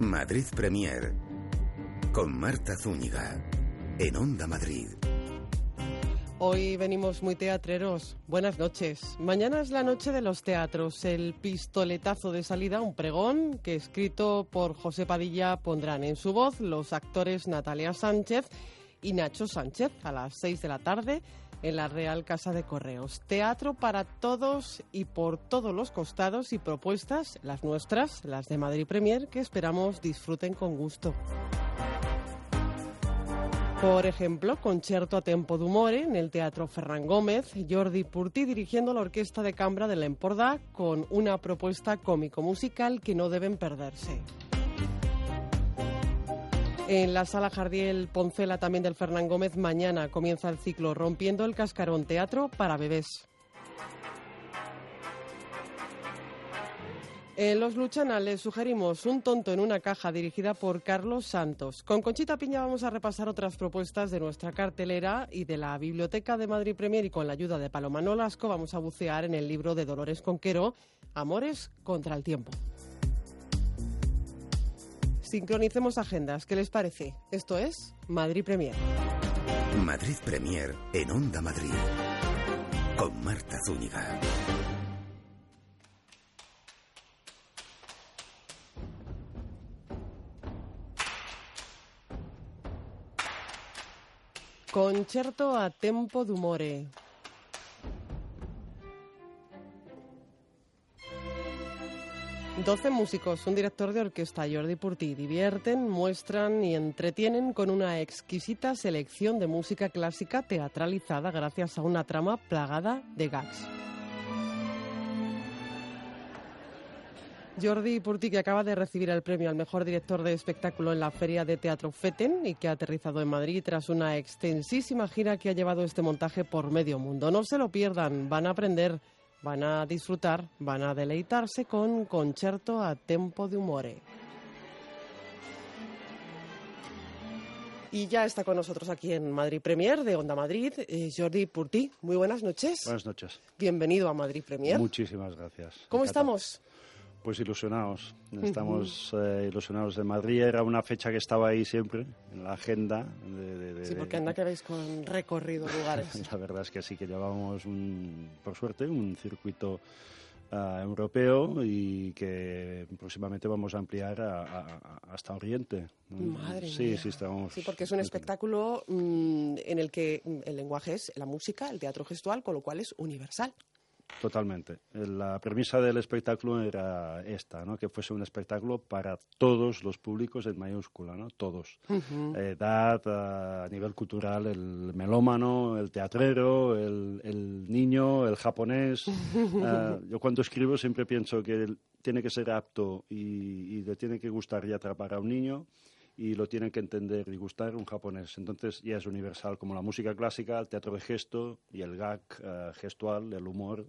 Madrid Premier con Marta Zúñiga en Onda Madrid. Hoy venimos muy teatreros. Buenas noches. Mañana es la noche de los teatros. El pistoletazo de salida, un pregón que escrito por José Padilla pondrán en su voz los actores Natalia Sánchez y Nacho Sánchez a las seis de la tarde en la Real Casa de Correos. Teatro para todos y por todos los costados y propuestas, las nuestras, las de Madrid Premier, que esperamos disfruten con gusto. Por ejemplo, concierto a tempo d'umore en el Teatro Ferran Gómez, Jordi Purtí dirigiendo la Orquesta de Cambra de l'Empordà con una propuesta cómico-musical que no deben perderse. En la sala Jardiel Poncela también del Fernán Gómez mañana comienza el ciclo Rompiendo el Cascarón Teatro para bebés. En Los Luchanales sugerimos Un tonto en una caja dirigida por Carlos Santos. Con Conchita Piña vamos a repasar otras propuestas de nuestra cartelera y de la Biblioteca de Madrid Premier y con la ayuda de Paloma Nolasco vamos a bucear en el libro de Dolores Conquero, Amores contra el tiempo. Sincronicemos agendas, ¿qué les parece? Esto es Madrid Premier. Madrid Premier en Onda Madrid con Marta Zúñiga. Concerto a tempo d'umore. Doce músicos, un director de orquesta, Jordi Purtí, divierten, muestran y entretienen con una exquisita selección de música clásica teatralizada gracias a una trama plagada de gags. Jordi Purti, que acaba de recibir el premio al mejor director de espectáculo en la Feria de Teatro FETEN y que ha aterrizado en Madrid tras una extensísima gira que ha llevado este montaje por medio mundo. No se lo pierdan, van a aprender, van a disfrutar, van a deleitarse con Concerto a Tempo de Humore. Y ya está con nosotros aquí en Madrid Premier de Onda Madrid, eh, Jordi Purti. Muy buenas noches. Buenas noches. Bienvenido a Madrid Premier. Muchísimas gracias. ¿Cómo Encantado. estamos? Pues ilusionados. Estamos eh, ilusionados de Madrid. Era una fecha que estaba ahí siempre, en la agenda. De, de- de- Sí, porque anda que veis con recorrido lugares. La verdad es que sí que llevamos, un, por suerte, un circuito ah, europeo y que próximamente vamos a ampliar a- a- a- hasta Oriente. Madre sí, mía. sí, estamos. Sí, porque es un espectáculo mm, en el que mm, el lenguaje es la música, el teatro gestual, con lo cual es universal. Totalmente. La premisa del espectáculo era esta, ¿no? que fuese un espectáculo para todos los públicos en mayúscula, ¿no? todos. Edad, a nivel cultural, el melómano, el teatrero, el, el niño, el japonés. Ah, yo cuando escribo siempre pienso que tiene que ser apto y, y le tiene que gustar y atrapar a un niño y lo tiene que entender y gustar un japonés. Entonces ya es universal, como la música clásica, el teatro de gesto y el gag eh, gestual, el humor,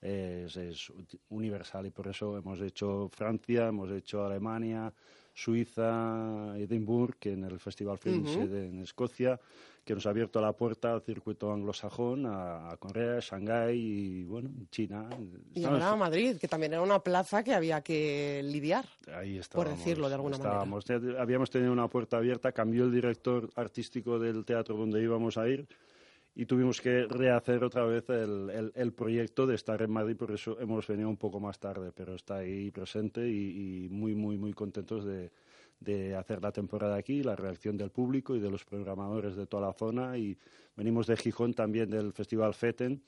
es, es universal. Y por eso hemos hecho Francia, hemos hecho Alemania, Suiza, Edimburgo, que en el Festival Fringe de- en Escocia, que nos ha abierto la puerta al circuito anglosajón, a, a Corea, Shanghái y bueno, China. Y ahora Madrid, que también era una plaza que había que lidiar. Ahí por estábamos, decirlo de alguna estábamos. Ya Habíamos tenido una puerta abierta, cambió el director artístico del teatro donde íbamos a ir y tuvimos que rehacer otra vez el, el- el proyecto de estar en Madrid, por eso hemos venido un poco más tarde, pero está ahí presente y, y muy, muy, muy contentos de, de hacer la temporada aquí, la reacción del público y de los programadores de toda la zona y venimos de Gijón también del Festival FETEN,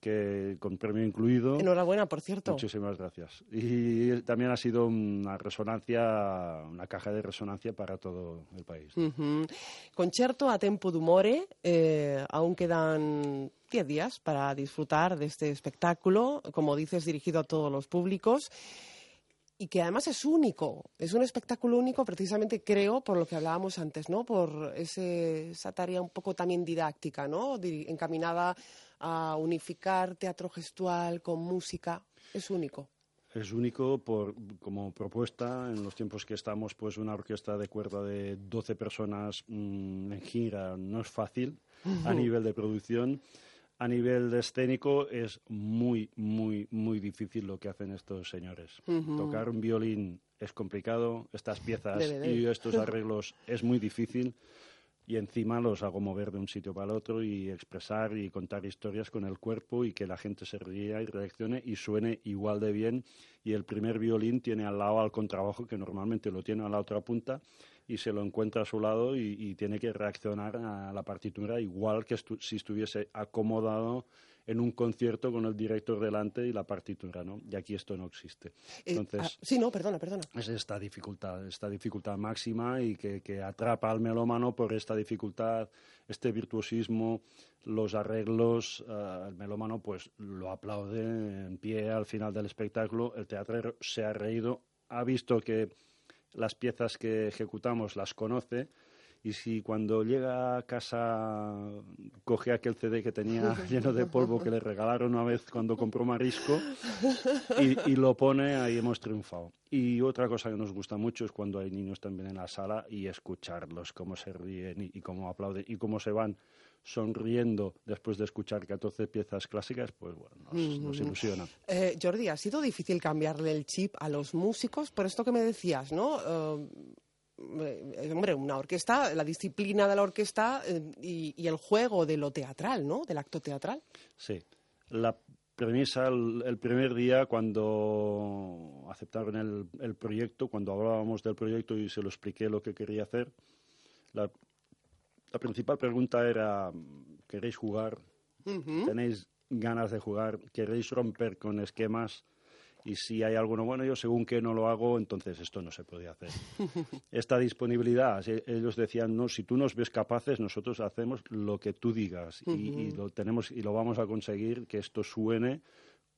que con premio incluido. Enhorabuena, por cierto. Muchísimas gracias. Y también ha sido una resonancia, una caja de resonancia para todo el país. Ujú. Concerto a tempo d'umore. eh, aún quedan 10 días para disfrutar de este espectáculo, como dices, dirigido a todos los públicos. Y que además es único, es un espectáculo único precisamente creo por lo que hablábamos antes, ¿no? Por ese- esa tarea un poco también didáctica, ¿no? Encaminada a unificar teatro gestual con música, es único. Es único por, como propuesta, en los tiempos que estamos, pues una orquesta de cuerda de 12 personas mm, en gira no es fácil a nivel de producción. A nivel de escénico es muy, muy, muy difícil lo que hacen estos señores. Tocar un violín es complicado, estas piezas y estos arreglos es muy difícil y encima los hago mover de un sitio para el otro y expresar y contar historias con el cuerpo y que la gente se ría y reaccione y suene igual de bien. Y el primer violín tiene al lado al contrabajo, que normalmente lo tiene a la otra punta, y se lo encuentra a su lado y, tiene que reaccionar a la partitura igual que si estuviese acomodado en un concierto con el director delante y la partitura, ¿no? Y aquí esto no existe. Eh, Entonces, ah, sí, no, perdona, perdona. Es esta dificultad, esta dificultad máxima y que, que atrapa al melómano por esta dificultad, este virtuosismo, los arreglos, uh, el melómano pues lo aplaude en pie al final del espectáculo, el teatro se ha reído, ha visto que las piezas que ejecutamos las conoce y si cuando llega a casa coge aquel CD que tenía lleno de polvo que le regalaron una vez cuando compró marisco y, lo pone, ahí hemos triunfado. Y otra cosa que nos gusta mucho es cuando hay niños también en la sala y escucharlos, cómo se ríen y, cómo aplauden y cómo se van sonriendo después de escuchar 14 piezas clásicas, pues bueno, nos, ilusiona. Eh, Jordi, ¿ha sido difícil cambiarle el chip a los músicos? Por esto que me decías, ¿no? Eh, hombre, una orquesta, la disciplina de la orquesta eh, y, el juego de lo teatral, ¿no? Del acto teatral. Sí. La premisa, el, primer día, cuando aceptaron el, proyecto, cuando hablábamos del proyecto y se lo expliqué lo que quería hacer, la, principal pregunta era, ¿queréis jugar? ¿Tenéis ganas de jugar? ¿Queréis romper con esquemas? y si hay alguno bueno, yo según que no lo hago, entonces esto no se puede hacer. Esta disponibilidad, ellos decían, no, si tú nos ves capaces, nosotros hacemos lo que tú digas y, lo tenemos y lo vamos a conseguir que esto suene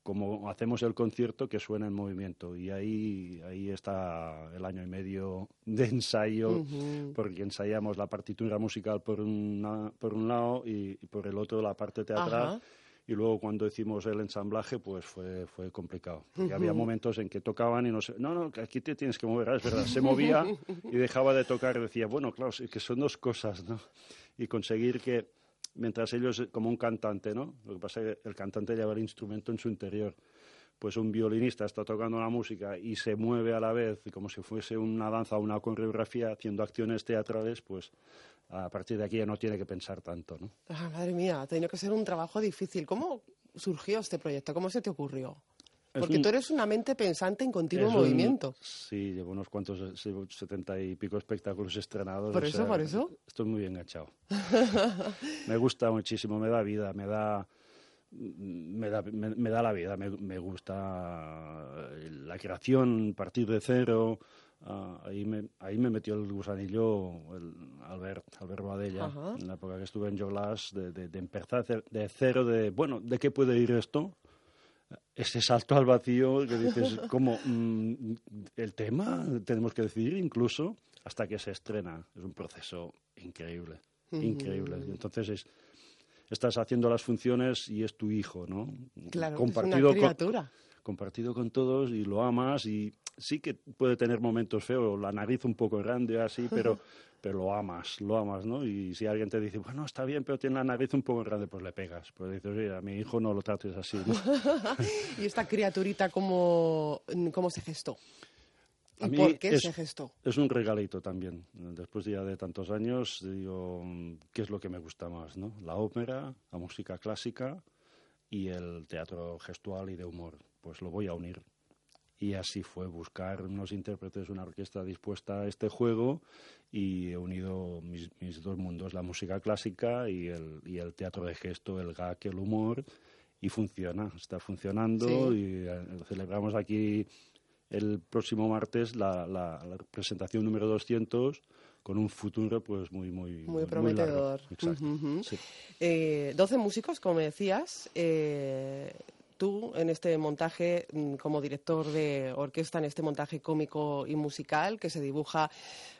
como hacemos el concierto que suena en movimiento. Y ahí ahí está el año y medio de ensayo porque ensayamos la partitura musical por una, por un lado y, por el otro la parte teatral. Y luego cuando hicimos el ensamblaje pues fue, fue complicado. Había momentos en que tocaban y no sé, no, no, aquí te tienes que mover, es verdad, se movía y dejaba de tocar. Decía, bueno, claro, es que son dos cosas, ¿no? Y conseguir que, mientras ellos, como un cantante, ¿no? Lo que pasa es que el cantante lleva el instrumento en su interior pues un violinista está tocando la música y se mueve a la vez como si fuese una danza o una coreografía haciendo acciones teatrales, pues a partir de aquí ya no tiene que pensar tanto, ¿no? Ah, madre mía, ha tenido que ser un trabajo difícil. ¿Cómo surgió este proyecto? ¿Cómo se te ocurrió? Porque tú eres una mente pensante en continuo movimiento. sí, llevo unos cuantos, setenta y pico espectáculos estrenados. ¿Por eso, por eso? Estoy muy enganchado. me gusta muchísimo, me da vida, me da me da, me, da la vida, me, gusta la creación, partir de cero. Ah, ahí, me, ahí me metió el gusanillo el Albert, Albert Badella, en la época que estuve en Joglas, de, de, empezar de cero, de, bueno, ¿de qué puede ir esto? Ese salto al vacío que dices, como mm, el tema, tenemos que decidir incluso hasta que se estrena. Es un proceso increíble, increíble. Y entonces es estás haciendo las funciones y es tu hijo, ¿no? Claro, compartido es una criatura. Con, compartido con todos y lo amas y sí que puede tener momentos feos, la nariz un poco grande así, pero, pero lo amas, lo amas, ¿no? Y si alguien te dice, bueno, está bien, pero tiene la nariz un poco grande, pues le pegas. Pues dices, oye, a mi hijo no lo trates así, ¿no? ¿Y esta criaturita cómo, cómo se gestó? ¿Y por qué es, se gestó? Es un regalito también. Después ya de tantos años, digo, ¿qué es lo que me gusta más? ¿no? La ópera, la música clásica y el teatro gestual y de humor. Pues lo voy a unir. Y así fue, buscar unos intérpretes, una orquesta dispuesta a este juego y he unido mis, dos mundos, la música clásica y el, y el teatro de gesto, el gag, el humor y funciona, está funcionando y eh, celebramos aquí el próximo martes la, la, presentación número 200 con un futuro pues muy muy muy prometedor. Exacto. Eh, 12 músicos, como decías. Eh, tú en este montaje mm, como director de orquesta en este montaje cómico y musical que se dibuja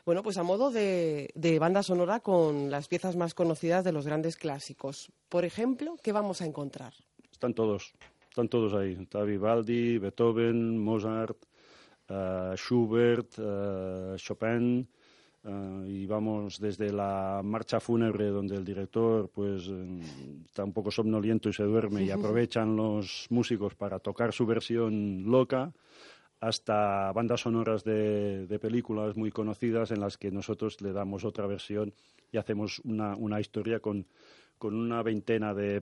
bueno pues a modo de, de, banda sonora con las piezas más conocidas de los grandes clásicos. Por ejemplo qué vamos a encontrar están todos están todos ahí. Está Beethoven Mozart uh, Schubert, uh, Chopin, uh, y vamos desde la marcha fúnebre donde el director pues está un poco somnoliento y se duerme y aprovechan los músicos para tocar su versión loca hasta bandas sonoras de, películas muy conocidas en las que nosotros le damos otra versión y hacemos una, una historia con, con una veintena de,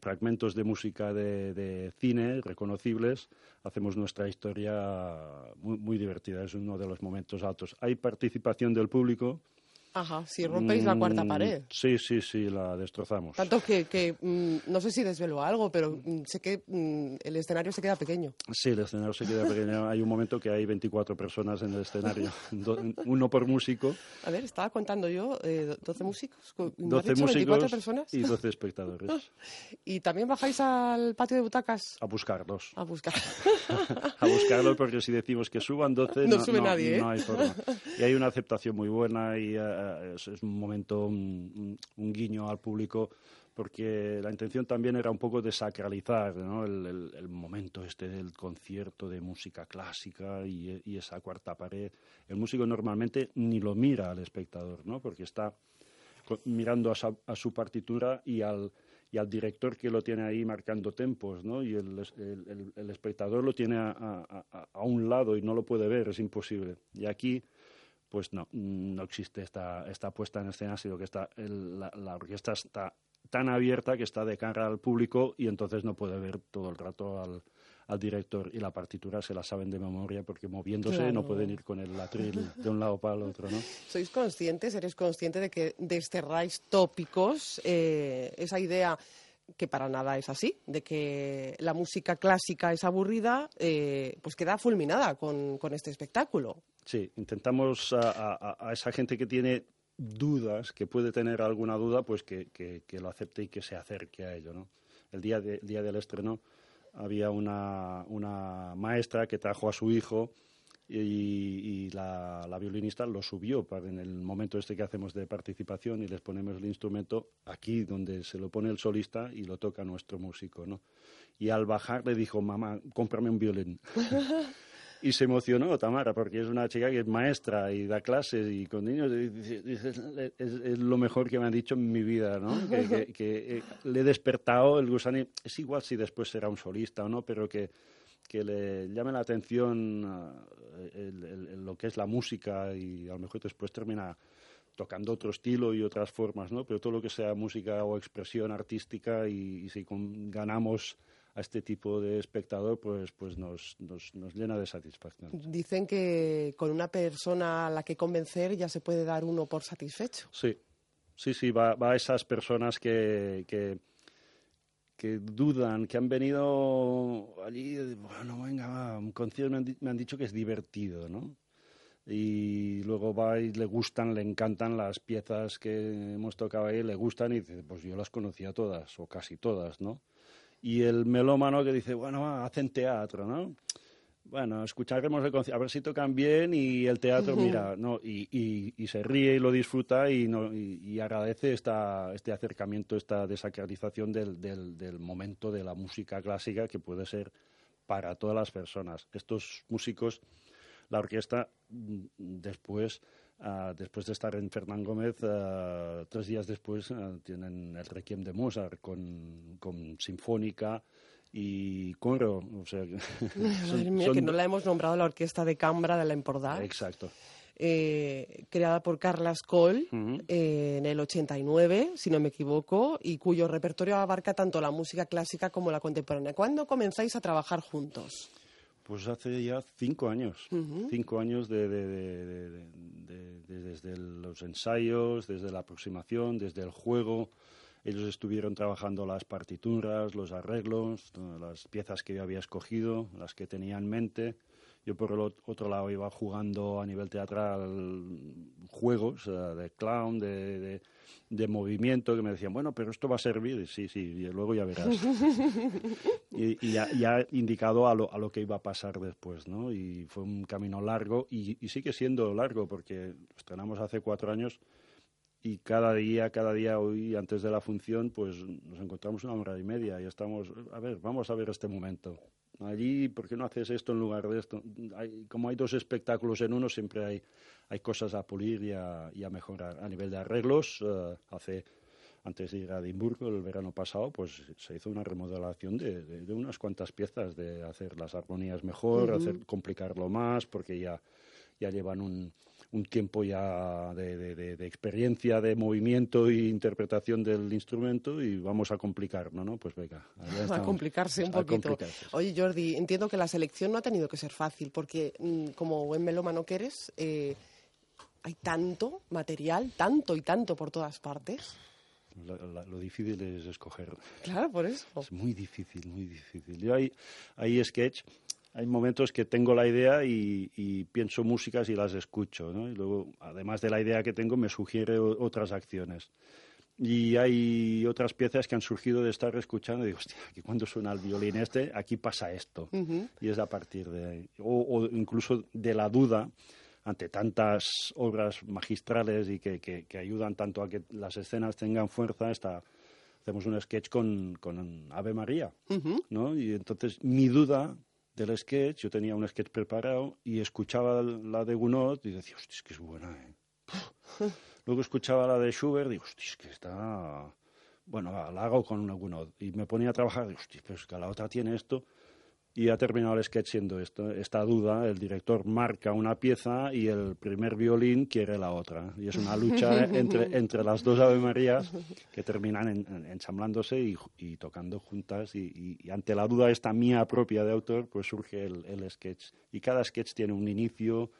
fragmentos de música de, cine reconocibles. Hacemos nuestra historia muy, muy divertida, es uno de los momentos altos. Hay participación del público, Ajá, si rompéis la cuarta mm, pared. Sí, sí, sí, la destrozamos. Tanto que, que mm, no sé si desvelo algo, pero mm, sé que el escenario se queda pequeño. Sí, el escenario se queda pequeño. hay un momento que hay 24 personas en el escenario, uno por músico. A ver, estaba contando yo, eh, 12 músicos. 12 músicos 24 personas? y 12 espectadores. ¿Y también bajáis al patio de butacas? A buscarlos. A buscar. a buscarlos porque si decimos que suban 12 no, sube nadie, ¿eh? no hay forma. Y hay una aceptación muy buena y... Eh, es, un momento, un, guiño al público, porque la intención también era un poco desacralizar ¿no? el, momento este del concierto de música clásica y, esa cuarta pared. El músico normalmente ni lo mira al espectador, ¿no? porque está mirando a, su partitura y al, y al director que lo tiene ahí marcando tempos, ¿no? Y el, espectador lo tiene a, a, un lado y no lo puede ver, es imposible. Y aquí pues no, no existe esta, esta puesta en escena, sino que está la, orquesta está tan abierta que está de cara al público y entonces no puede ver todo el rato al, director y la partitura se la saben de memoria porque moviéndose no pueden ir con el latril de un lado para el otro, ¿no? ¿Sois conscientes, eres consciente de que desterráis tópicos, eh, esa idea que para nada es así, de que la música clásica es aburrida, eh, pues queda fulminada con, con este espectáculo. Sí, intentamos a, esa gente que tiene dudas, que puede tener alguna duda, pues que, lo acepte y que se acerque a ello. ¿no? El día, día del estreno había una, maestra que trajo a su hijo y, la, violinista lo subió para en el momento este que hacemos de participación y les ponemos el instrumento aquí donde se lo pone el solista y lo toca nuestro músico, ¿no? Y al bajar le dijo, mamá, cómprame un violín. Y se emocionó Tamara, porque es una chica que es maestra y da clases y con niños. es, lo mejor que me han dicho en mi vida, ¿no? Que, eh, le he despertado el gusano. Es igual si después será un solista o no, pero que, le llame la atención eh, lo que es la música y a lo mejor después termina tocando otro estilo y otras formas, ¿no? Pero todo lo que sea música o expresión artística y, y si ganamos a este tipo de espectador, pues, pues nos, nos, nos, llena de satisfacción. Dicen que con una persona a la que convencer ya se puede dar uno por satisfecho. Sí, sí, sí, va, va a esas personas que, que, que dudan, que han venido allí, bueno, venga, un concierto me han, me han dicho que es divertido, ¿no? y luego va y le gustan, le encantan las piezas que hemos tocado ahí, le gustan y dice, pues yo las conocía todas o casi todas, ¿no? Y el melómano que dice, bueno, hacen teatro, ¿no? Bueno, escucharemos el concierto, a ver si tocan bien y el teatro, mira, no, y, y, se ríe y lo disfruta y, no, y, agradece esta, este acercamiento, esta desacralización del, del, del momento de la música clásica que puede ser para todas las personas. Estos músicos, la orquesta, mm, después Uh, después de estar en Fernán Gómez, uh, tres días después uh, tienen el Requiem de Mozart con, con sinfónica y coro. O sea, Madre mía, que no la hemos nombrado la Orquesta de Cambra de la Empordà. Exacto. Eh, creada por Carlas Coll eh, en el 89, si no me equivoco, y cuyo repertorio abarca tanto la música clásica como la contemporánea. ¿Cuándo comenzáis a trabajar juntos? Pues hace ya cinco años, cinco años de, desde los ensayos, desde la aproximación, desde el juego. Ellos estuvieron trabajando las partituras, los arreglos, las piezas que yo había escogido, las que tenía en mente. Yo por el otro lado iba jugando a nivel teatral juegos de clown, de, de, movimiento, que me decían, bueno, pero esto va a servir. Sí, sí, y luego ya verás. y, ya, ya, indicado a lo, a lo que iba a pasar después, ¿no? Y fue un camino largo y, y sigue siendo largo porque estrenamos hace cuatro años y cada día, cada día hoy, antes de la función, pues nos encontramos una hora y media y estamos, a ver, vamos a ver este momento allí, ¿por qué no haces esto en lugar de esto? como hay dos espectáculos en uno, siempre hay, hay cosas a pulir y a, y a mejorar. A nivel de arreglos, eh, hace, antes de ir a Edimburgo el verano pasado, pues se hizo una remodelación de, unas cuantas piezas, de hacer las armonías mejor, hacer complicarlo más, porque ya, ya llevan un, un tiempo ya de, experiencia, de movimiento e interpretación del instrumento y vamos a complicarlo, ¿no? Pues venga, a complicarse un poquito. Oye, Jordi, entiendo que la selección no ha tenido que ser fácil porque mm, como buen melómano que eres, eh, hay tanto material, tanto y tanto por todas partes. lo difícil es escoger. Claro, por eso. Es muy difícil, muy difícil. Yo hay, hay sketch hay momentos que tengo la idea y, pienso músicas y las escucho, ¿no? Y luego, además de la idea que tengo, me sugiere otras acciones. Y hay otras piezas que han surgido de estar escuchando y digo, hostia, aquí cuando suena el violín este, aquí pasa esto. Y es a partir de ahí. O, incluso de la duda ante tantas obras magistrales y que, ayudan tanto a que las escenas tengan fuerza, hacemos un sketch con, con Ave María, ¿no? Y entonces mi duda del sketch, yo tenía un sketch preparado y escuchaba la de Gounod y decía, hostia, es que es buena, ¿eh? Luego escuchaba la de Schubert y digo, hostia, es que está... Bueno, la hago con una Gounod. Y me ponía a trabajar y digo, hostia, pues que la otra tiene esto. Y ha terminado el sketch siendo esto, esta duda. El director marca una pieza y el primer violín quiere la otra. Y es una lucha entre, entre las dos Ave Marías que terminan ensamblándose y, tocando juntas. Y, ante la duda esta mía propia de autor, pues surge el, el sketch. Y cada sketch tiene un inicio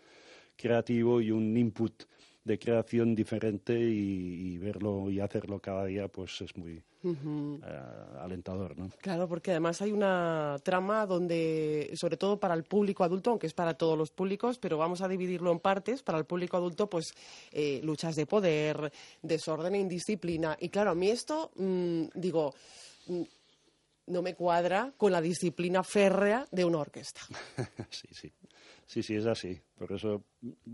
creativo y un input de creación diferente y, verlo y hacerlo cada día pues es muy eh, alentador ¿no? claro porque además hay una trama donde sobre todo para el público adulto aunque es para todos los públicos pero vamos a dividirlo en partes para el público adulto pues eh, luchas de poder desorden e indisciplina y claro a mí esto mm, digo mm, no me cuadra con la disciplina férrea de una orquesta. sí, sí. Sí, sí, es así. Por eso.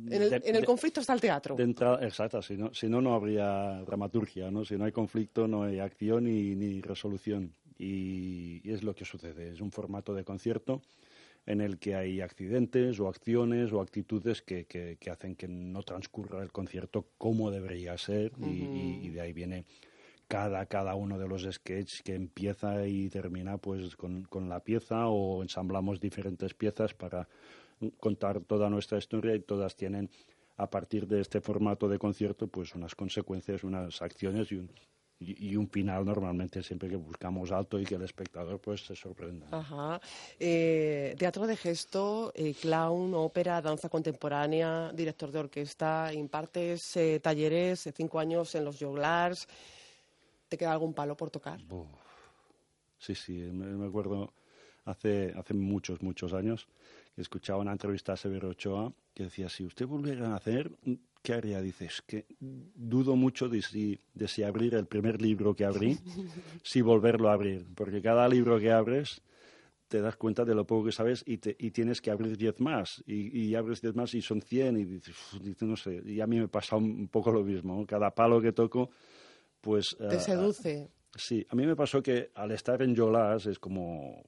En el, conflicto está el teatro. exacto, si no, si no, no habría dramaturgia, ¿no? Si no hay conflicto, no hay acción ni, ni resolución. Y, es lo que sucede. Es un formato de concierto en el que hay accidentes o acciones o actitudes que, que, hacen que no transcurra el concierto como debería ser y, de ahí viene cada, cada uno de los sketches que empieza y termina pues con, con la pieza o ensamblamos diferentes piezas para contar toda nuestra historia y todas tienen a partir de este formato de concierto pues unas consecuencias, unas acciones y un, y, un final normalmente siempre que buscamos alto y que el espectador pues se sorprenda. Ajá. Eh, teatro de gesto, eh, clown, ópera, danza contemporánea, director de orquesta, impartes eh, talleres, cinco años en los Joglars. ¿Te queda algún palo por tocar? Sí, sí, me, acuerdo hace, hace muchos, muchos años escuchaba una entrevista a Severo Ochoa que decía, si usted volviera a hacer, ¿qué haría? Dices, que dudo mucho de si, de si abrir el primer libro que abrí, si volverlo a abrir, porque cada libro que abres te das cuenta de lo poco que sabes y, y tienes que abrir diez más, y, abres diez más y son cien, y dices, no sé, y a mí me pasa un, poco lo mismo, cada palo que toco, pues... Te uh, seduce. sí, a mí me pasó que al estar en Yolas es como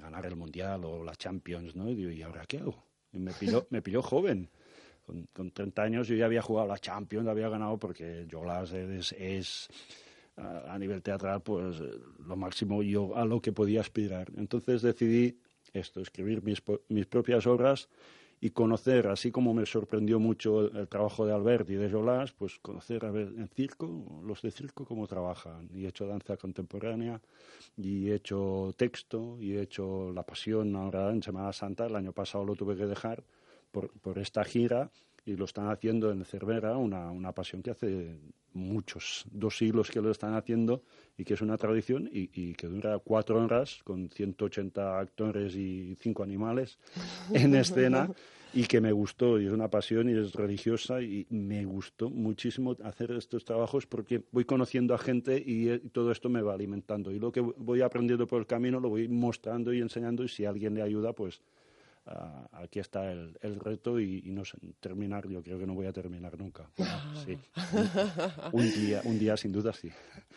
ganar el Mundial o la Champions, ¿no? Y digo, ¿y ahora qué hago? Y me pilló, me pilló joven. Con, con, 30 años yo ya había jugado la Champions, había ganado porque Jolas es, es a nivel teatral pues lo máximo yo a lo que podía aspirar. Entonces decidí esto, escribir mis, mis propias obras y conocer, así como me sorprendió mucho el, trabajo de Albert y de Jolas, pues conocer a ver en circo, los de circo cómo trabajan. Y he hecho danza contemporánea, y he hecho texto, y he hecho La Pasión ahora en Semana Santa. El año pasado lo tuve que dejar por, por esta gira y lo están haciendo en Cervera, una, una pasión que hace muchos, dos siglos que lo están haciendo y que es una tradición y, y, que dura cuatro horas con 180 actores y cinco animales en escena y que me gustó y es una pasión y es religiosa y me gustó muchísimo hacer estos trabajos porque voy conociendo a gente y, y todo esto me va alimentando y lo que voy aprendiendo por el camino lo voy mostrando y enseñando y si alguien le ayuda pues aquí está el, el reto y, no sé, terminar, yo creo que no voy a terminar nunca. sí. un, día, un día sin duda sí.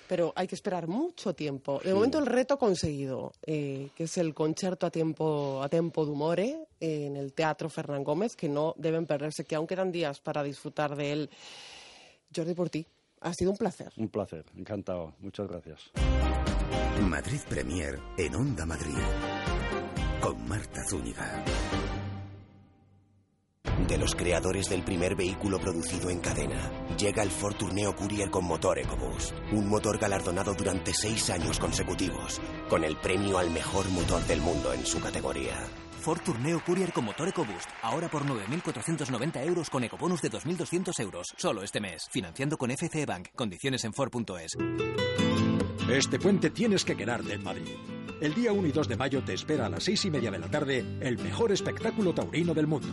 Pero hay que esperar mucho tiempo. De momento el reto conseguido, eh, que es el concierto a tiempo, a tempo d'umore en el Teatro Fernán Gómez, que no deben perderse, que aún quedan días para disfrutar de él. Jordi, por ti. Ha sido un placer. Un placer, encantado. Muchas gracias. Madrid Premier en Onda Madrid. Con Marta Zúñiga. De los creadores del primer vehículo producido en cadena, llega el Ford Tourneo Courier con motor EcoBoost. Un motor galardonado durante seis años consecutivos, con el premio al mejor motor del mundo en su categoría. Ford Tourneo Courier con motor EcoBoost. Ahora por 9.490 euros con ecobonus de 2.200 euros. Solo este mes. Financiando con FCE Bank. Condiciones en Ford.es. Este puente tienes que quedarte en Madrid. El día 1 y 2 de mayo te espera a las 6 y media de la tarde el mejor espectáculo taurino del mundo.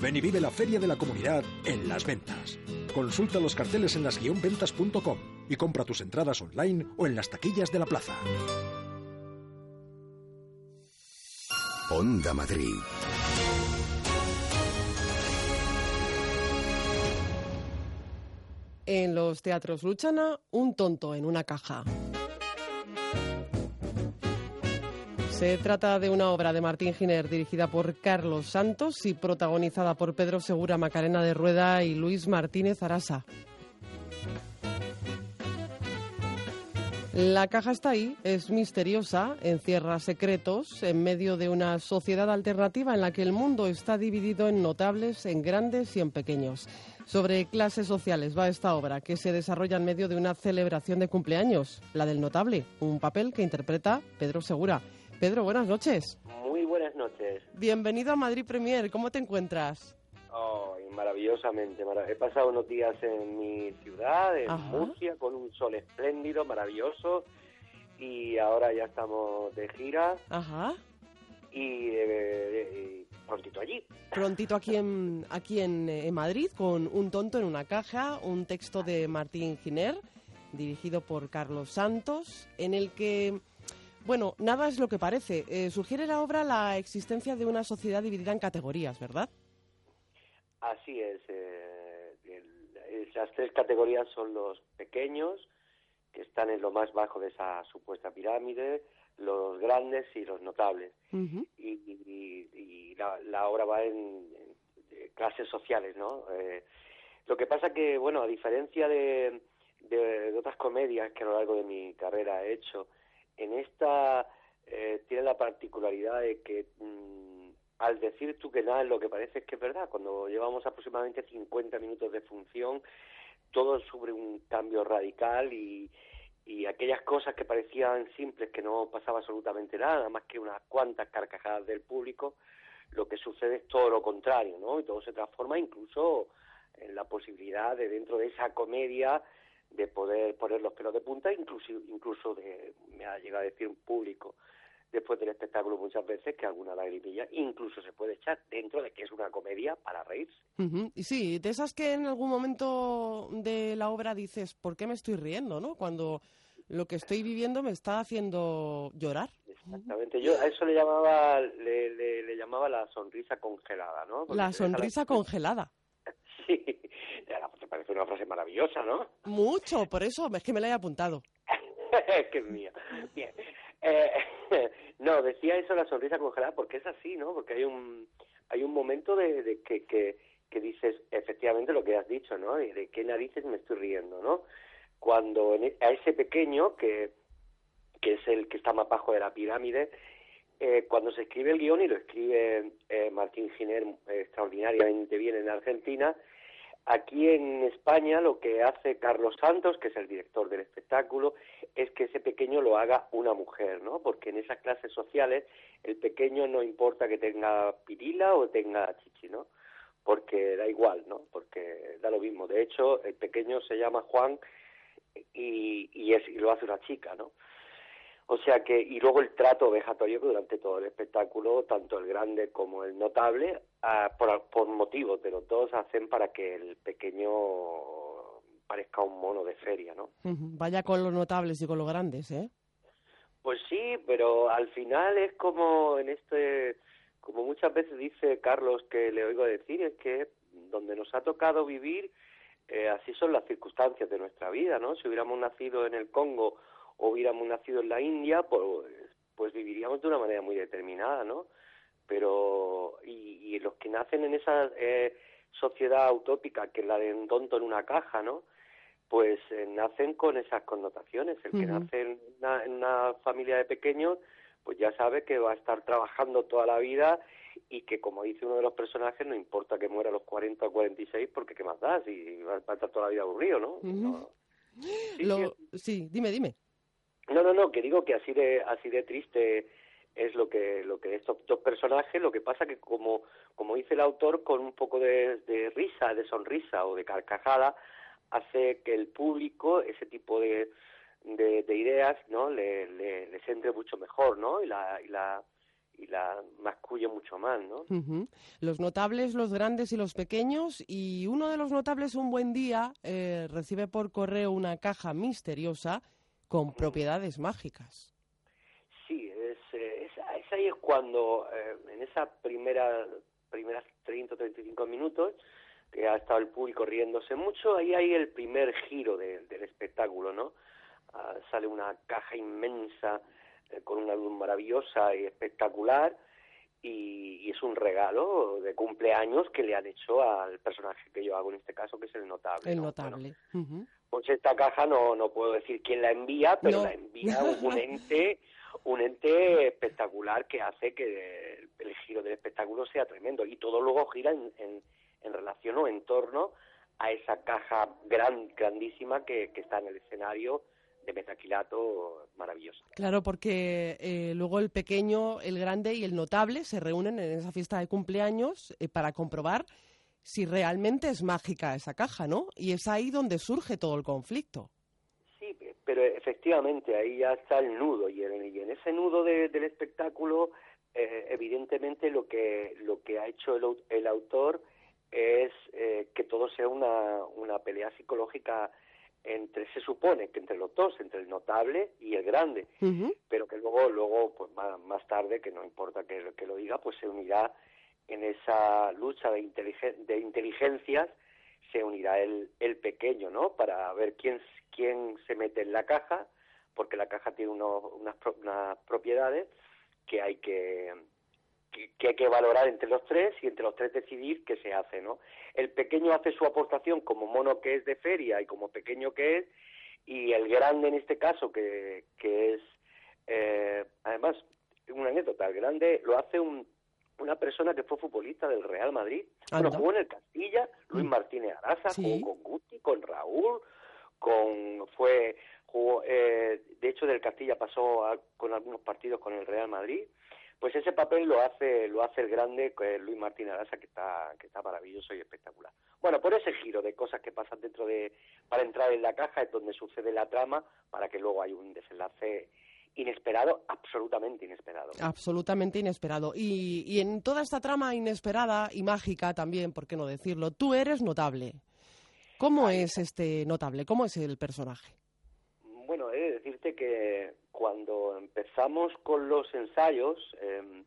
Ven y vive la Feria de la Comunidad en Las Ventas. Consulta los carteles en las-ventas.com y compra tus entradas online o en las taquillas de la plaza. Onda Madrid. En los teatros Luchana, un tonto en una caja. Se trata de una obra de Martín Giner dirigida por Carlos Santos y protagonizada por Pedro Segura, Macarena de Rueda y Luis Martínez Arasa. La caja está ahí, es misteriosa, encierra secretos en medio de una sociedad alternativa en la que el mundo está dividido en notables, en grandes y en pequeños. Sobre clases sociales va esta obra, que se desarrolla en medio de una celebración de cumpleaños, la del notable, un papel que interpreta Pedro Segura. Pedro, buenas noches. Muy buenas noches. Bienvenido a Madrid Premier, ¿cómo te encuentras? Oh, maravillosamente. He pasado unos días en mi ciudad, en Ajá. Murcia, con un sol espléndido, maravilloso. Y ahora ya estamos de gira Ajá. y, eh, y prontito allí. Prontito aquí en, aquí en, eh, en Madrid con Un tonto en una caja, un texto de Martín Giner, dirigido por Carlos Santos, en el que, bueno, nada es lo que parece. Eh, sugiere la obra la existencia de una sociedad dividida en categorías, ¿verdad? Así es. eh, el- esas tres categorías son los pequeños, que están en lo más bajo de esa supuesta pirámide, los grandes y los notables. Y, y- y la, la obra va en, clases sociales, ¿no? Eh, lo que pasa que, bueno, a diferencia de, de- de otras comedias que a lo largo de mi carrera he hecho, en esta eh, tiene la particularidad de que mm, al decir tú que nada lo que parece es que es verdad, cuando llevamos aproximadamente 50 minutos de función, todo sufre un cambio radical y, y aquellas cosas que parecían simples, que no pasaba absolutamente nada, más que unas cuantas carcajadas del público, lo que sucede es todo lo contrario, ¿no? Y todo se transforma incluso en la posibilidad de dentro de esa comedia de poder poner los pelos de punta, incluso, incluso de, me ha llegado a decir un público después del espectáculo muchas veces que alguna lagrimilla incluso se puede echar dentro de que es una comedia para reírse. Ujú. Y sí, de esas que en algún momento de la obra dices, ¿por qué me estoy riendo, no? Cuando lo que estoy viviendo me está haciendo llorar. Exactamente, yo a eso le llamaba le, le, le llamaba la sonrisa congelada, ¿no? Porque La sonrisa congelada. Sí, Ya, te parece una frase maravillosa, ¿no? Mucho, por eso es que me la he apuntado. que es mía. Bien. Eh, no, decía eso la sonrisa congelada porque es así, ¿no? Porque hay un hay un momento de, de que, que, que dices efectivamente lo que has dicho, ¿no? Y de qué narices me estoy riendo, ¿no? Cuando en e- a ese pequeño que que es el que está más bajo de la pirámide, eh, cuando se escribe el guion y lo escribe eh, Martín Giner eh, extraordinariamente bien en Argentina, Aquí en España lo que hace Carlos Santos, que es el director del espectáculo, es que ese pequeño lo haga una mujer, ¿no? Porque en esas clases sociales el pequeño no importa que tenga pirila o tenga chichi, ¿no? Porque da igual, ¿no? Porque da lo mismo. De hecho, el pequeño se llama Juan y, y, es, y lo hace una chica, ¿no? O sea que, y luego el trato vejatorio que durante todo el espectáculo, tanto el grande como el notable, ah, por, por motivos de los dos, hacen para que el pequeño parezca un mono de feria, ¿no? Vaya con los notables y con los grandes, ¿eh? Pues sí, pero al final es como en este, como muchas veces dice Carlos que le oigo decir, es que donde nos ha tocado vivir, eh, así son las circunstancias de nuestra vida, ¿no? Si hubiéramos nacido en el Congo o hubiéramos nacido en la India, pues, pues viviríamos de una manera muy determinada, ¿no? Pero, y, y los que nacen en esa eh, sociedad utópica, que es la de un tonto en una caja, ¿no? pues eh, nacen con esas connotaciones. El que nace en una, familia de pequeños, pues ya sabe que va a estar trabajando toda la vida y que, como dice uno de los personajes, no importa que muera a los 40 o 46, porque ¿qué más da? Si va a estar toda la vida aburrido, ¿no? Sí, dime, dime. No, no, no, que digo que así de, así de triste es lo que lo que estos dos personajes lo que pasa que como como dice el autor con un poco de, de risa de sonrisa o de carcajada hace que el público ese tipo de, de, ideas no le, le, les mucho mejor no y la y la y la masculle mucho más, ¿no? Los notables, los grandes y los pequeños. Y uno de los notables, un buen día, eh, recibe por correo una caja misteriosa con propiedades mágicas. Sí, es, es, ahí es cuando, eh, en esa primera primeras 30 o 35 minutos, que ha estado el público riéndose mucho, ahí hay el primer giro del espectáculo, ¿no? Ah, sale una caja inmensa eh, con una luz maravillosa y espectacular y, es un regalo de cumpleaños que le han hecho al personaje que yo hago en este caso, que es el notable. El notable. Pues esta caja no, no puedo decir quién la envía, pero la envía un ente un ente espectacular que hace que el, giro del espectáculo sea tremendo y todo luego gira en, en, relación o en torno a esa caja gran, grandísima que, que está en el escenario de metaquilato maravillosa. Claro, porque eh, luego el pequeño, el grande y el notable se reúnen en esa fiesta de cumpleaños eh, para comprobar si realmente es mágica esa caja, ¿no? Y es ahí donde surge todo el conflicto. Sí, pero efectivamente ahí ya está el nudo y en, en ese nudo del espectáculo eh, evidentemente lo que lo que ha hecho el, el autor es que todo sea una, una pelea psicológica entre se supone que entre los dos, entre el notable y el grande, pero que luego luego pues más, tarde, que no importa que, que, lo diga, pues se unirá en esa lucha de, de inteligencias, se unirá el, el pequeño, ¿no? Para ver quién quién se mete en la caja, porque la caja tiene unos, unas, unas propiedades que hay que que, hay que valorar entre los tres y entre los tres decidir qué se hace, ¿no? El pequeño hace su aportación como mono que es de feria y como pequeño que es, y el grande en este caso, que, que es, eh, además, una anécdota, el grande lo hace un, una persona que fue futbolista del Real Madrid, bueno, jugó en el Castilla, Luis mm. Martínez Arasa, jugó con Guti, con Raúl, con, fue, jugó, eh, de hecho del Castilla pasó con algunos partidos con el Real Madrid, pues ese papel lo hace lo hace el grande Luis Martín Arasa que está que está maravilloso y espectacular. Bueno por ese giro de cosas que pasan dentro de para entrar en la caja es donde sucede la trama para que luego hay un desenlace inesperado, absolutamente inesperado. Absolutamente inesperado. Y, y en toda esta trama inesperada y mágica también, ¿por qué no decirlo? Tú eres notable. ¿Cómo es este notable? ¿Cómo es el personaje? Bueno, he de decirte que cuando empezamos con los ensayos, em,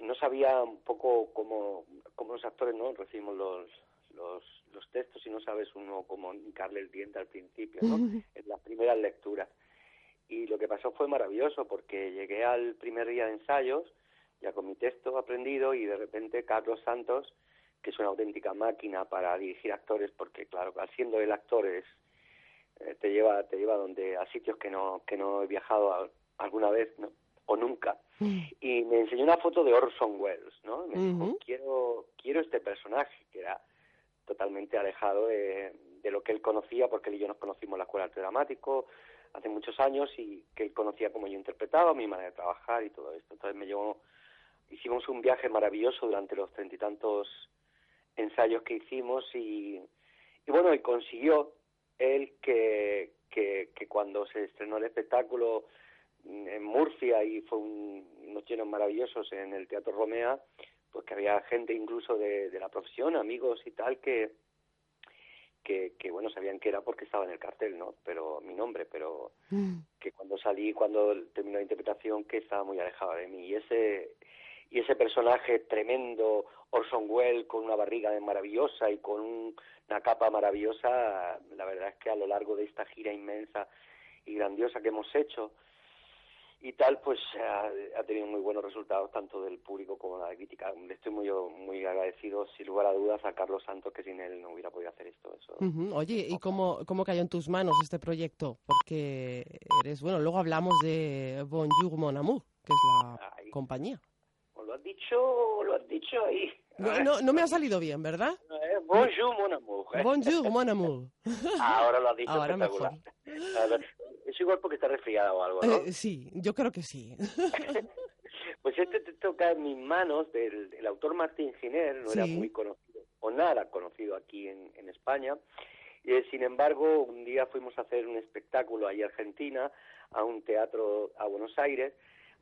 no sabía un poco cómo, cómo los actores no recibimos los, los, los textos y no sabes uno cómo hincarle el diente al principio, ¿no? en las primeras lecturas. Y lo que pasó fue maravilloso porque llegué al primer día de ensayos, ya con mi texto aprendido, y de repente Carlos Santos, que es una auténtica máquina para dirigir actores, porque claro, siendo el actor es eh, te lleva te lleva donde a sitios que no que no he viajado alguna vez o nunca. Mm. y me enseñó una foto de Orson Welles no me dijo quiero quiero este personaje que era totalmente alejado de, de lo que él conocía porque él y yo nos conocimos en la escuela de arte dramático hace muchos años y que él conocía cómo yo interpretaba mi manera de trabajar y todo esto. Entonces me llevó hicimos un viaje maravilloso durante los treinta y tantos ensayos que hicimos y, y bueno y consiguió él que, que, cuando se estrenó el espectáculo en Murcia y fue unos llenos maravillosos en el Teatro Romea, pues que había gente incluso de, de la profesión, amigos y tal, que, que, que, bueno, sabían que era porque estaba en el cartel, ¿no? Pero mi nombre, pero mm. que cuando salí, cuando terminó la interpretación, que estaba muy alejado de mí. Y ese, y ese personaje tremendo, Orson Welles, con una barriga maravillosa y con una capa maravillosa, la verdad es que a lo largo de esta gira inmensa y grandiosa que hemos hecho, y tal, pues ha, tenido muy buenos resultados tanto del público como de la crítica. Le estoy muy, muy agradecido, sin lugar a dudas, a Carlos Santos, que sin él no hubiera podido hacer esto. Eso. Oye, ¿y cómo, cómo cayó en tus manos este proyecto? Porque eres, bueno, luego hablamos de Bonjour Mon Amour, que es la compañía. lo has dicho, lo has dicho ahí. No, no, me ha salido bien, ¿verdad? Eh, bonjour mon amour. Bonjour mon amour. Ahora lo has dicho Ahora mejor. Igual porque está resfriada o algo, ¿no? Eh, sí, yo creo que sí. pues este te toca en mis manos del, autor Martín Giner, no era muy conocido, o nada conocido aquí en, en España. Y, eh, sin embargo, un día fuimos a hacer un espectáculo ahí en Argentina, a un teatro a Buenos Aires,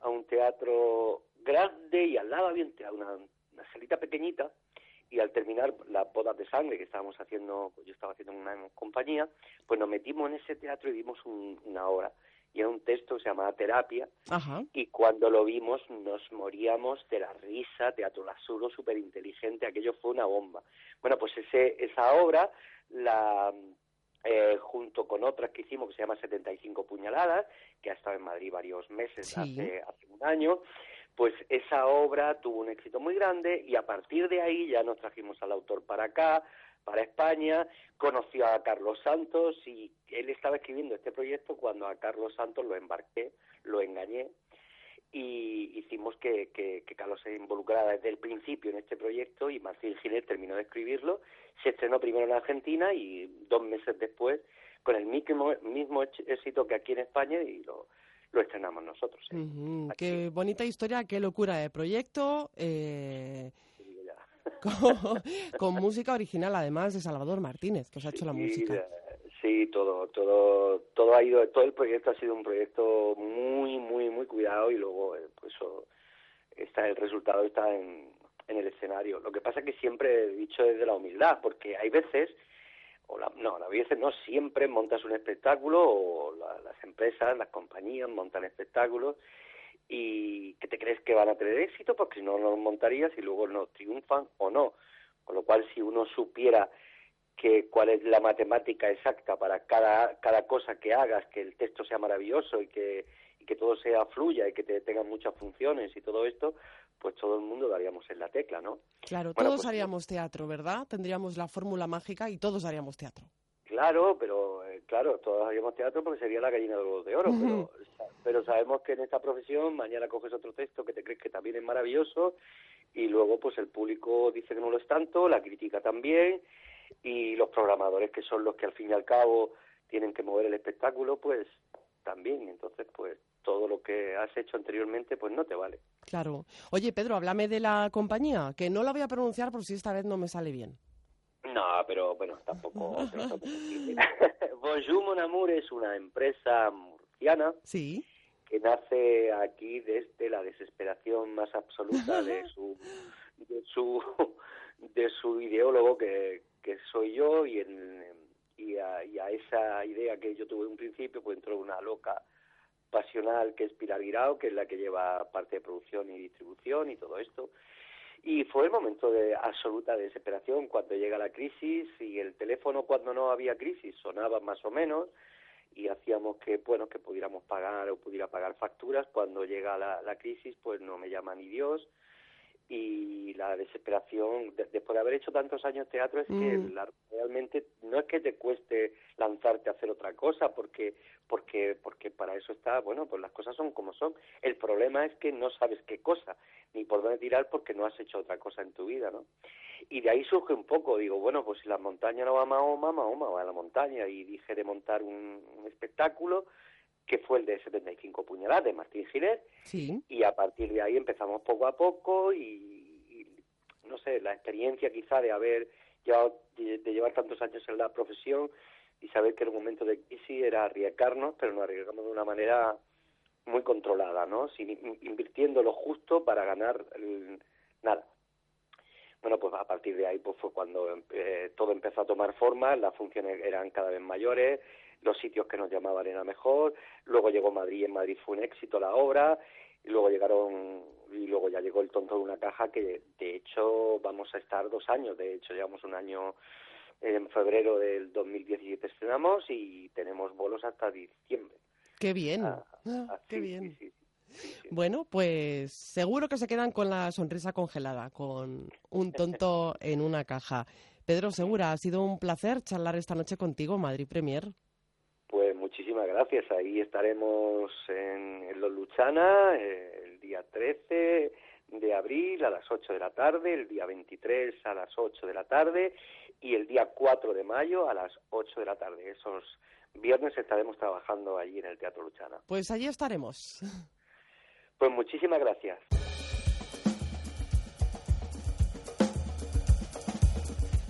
a un teatro grande y al lado había una, una salita pequeñita, y al terminar las bodas de sangre que estábamos haciendo, yo estaba haciendo en una compañía, pues nos metimos en ese teatro y vimos una hora. Y era un texto que se llamaba Terapia, y cuando lo vimos nos moríamos de la risa, teatro lasuro, súper inteligente, aquello fue una bomba. Bueno, pues ese, esa obra, la, eh, junto con otras que hicimos que se llama 75 puñaladas, que ha estado en Madrid varios meses, hace, hace un año, pues esa obra tuvo un éxito muy grande y a partir de ahí ya nos trajimos al autor para acá, para España, conoció a Carlos Santos y él estaba escribiendo este proyecto cuando a Carlos Santos lo embarqué, lo engañé y hicimos que, que, Carlos se involucrara desde el principio en este proyecto y Marcel Giner terminó de escribirlo, se estrenó primero en Argentina y dos meses después con el mismo, mismo éxito que aquí en España y lo, lo estrenamos nosotros. ¿eh? Qué bonita historia, qué locura de proyecto. Eh, con, música original, además de Salvador Martínez, que os ha hecho la música. Sí, todo, todo, todo ha ido, todo el proyecto ha sido un proyecto muy, muy, muy cuidado y luego, eh, pues está el resultado está en, en el escenario. Lo que pasa es que siempre he dicho desde la humildad, porque hay veces o la, no, a veces no, siempre montas un espectáculo o las empresas, las compañías montan espectáculos y que te crees que van a tener éxito porque si no, no los montarías y luego no triunfan o no. Con lo cual, si uno supiera que cuál es la matemática exacta para cada, cada cosa que hagas, que el texto sea maravilloso y que, y que todo sea fluya y que te tengan muchas funciones y todo esto, pues todo el mundo daríamos en la tecla, ¿no? Claro, todos pues haríamos teatro, ¿verdad? Tendríamos la fórmula mágica y todos haríamos teatro. Claro, pero eh, claro, todos haríamos teatro porque sería la gallina de los de oro, pero, pero sabemos que en esta profesión mañana coges otro texto que te crees que también es maravilloso y luego pues el público dice que no lo es tanto, la crítica también y los programadores que son los que al fin y al cabo tienen que mover el espectáculo, pues también. Entonces, pues todo lo que has hecho anteriormente, pues no te vale. Claro. Oye, Pedro, háblame de la compañía, que no la voy a pronunciar por si esta vez no me sale bien. No, pero bueno, tampoco. Bonjour Mon Amour es una empresa murciana. Sí. Que nace aquí desde la desesperación más absoluta de su de su de su ideólogo que, que soy yo y en y a, esa idea que yo tuve en un principio, pues entró una loca pasional que es Pilar Guirao, que es la que lleva parte de producción y distribución y todo esto. Y fue el momento de absoluta desesperación. Cuando llega la crisis y el teléfono cuando no había crisis sonaba más o menos y hacíamos que bueno que pudiéramos pagar o pudiera pagar facturas. Cuando llega la, la crisis pues no me llama ni Dios y la desesperación después de haber hecho tantos años teatro es que mm. realmente no es que te cueste lanzarte a hacer otra cosa porque porque porque para eso está bueno pues las cosas son como son el problema es que no sabes qué cosa ni por dónde tirar porque no has hecho otra cosa en tu vida no y de ahí surge un poco digo bueno pues si la montaña no va a Mahoma Mahoma va a la montaña y dije de montar un, un espectáculo que fue el de 75 puñaladas de Martín Gilet, sí. y a partir de ahí empezamos poco a poco y, no sé, la experiencia quizá de haber llevado, de, llevar tantos años en la profesión y saber que en un momento de crisis era arriesgarnos, pero nos arriesgamos de una manera muy controlada, ¿no? Sin, invirtiendo lo justo para ganar nada. Bueno, pues a partir de ahí pues fue cuando eh, todo empezó a tomar forma, las funciones eran cada vez mayores, los sitios que nos llamaban era mejor, luego llegó Madrid, en Madrid fue un éxito la obra, y luego llegaron, y luego ya llegó el tonto de una caja que de hecho vamos a estar dos años, de hecho llevamos un año en febrero del 2017 estrenamos y tenemos bolos hasta diciembre. Qué bien, ah, ah, qué bien. Bueno, pues seguro que se quedan con la sonrisa congelada, con un tonto en una caja. Pedro Segura, ha sido un placer charlar esta noche contigo, Madrid Premier. Muchísimas gracias. Ahí estaremos en, Los Luchana eh, el día 13 de abril a las 8 de la tarde, el día 23 a las 8 de la tarde y el día 4 de mayo a las 8 de la tarde. Esos viernes estaremos trabajando allí en el Teatro Luchana. Pues allí estaremos. Pues muchísimas gracias.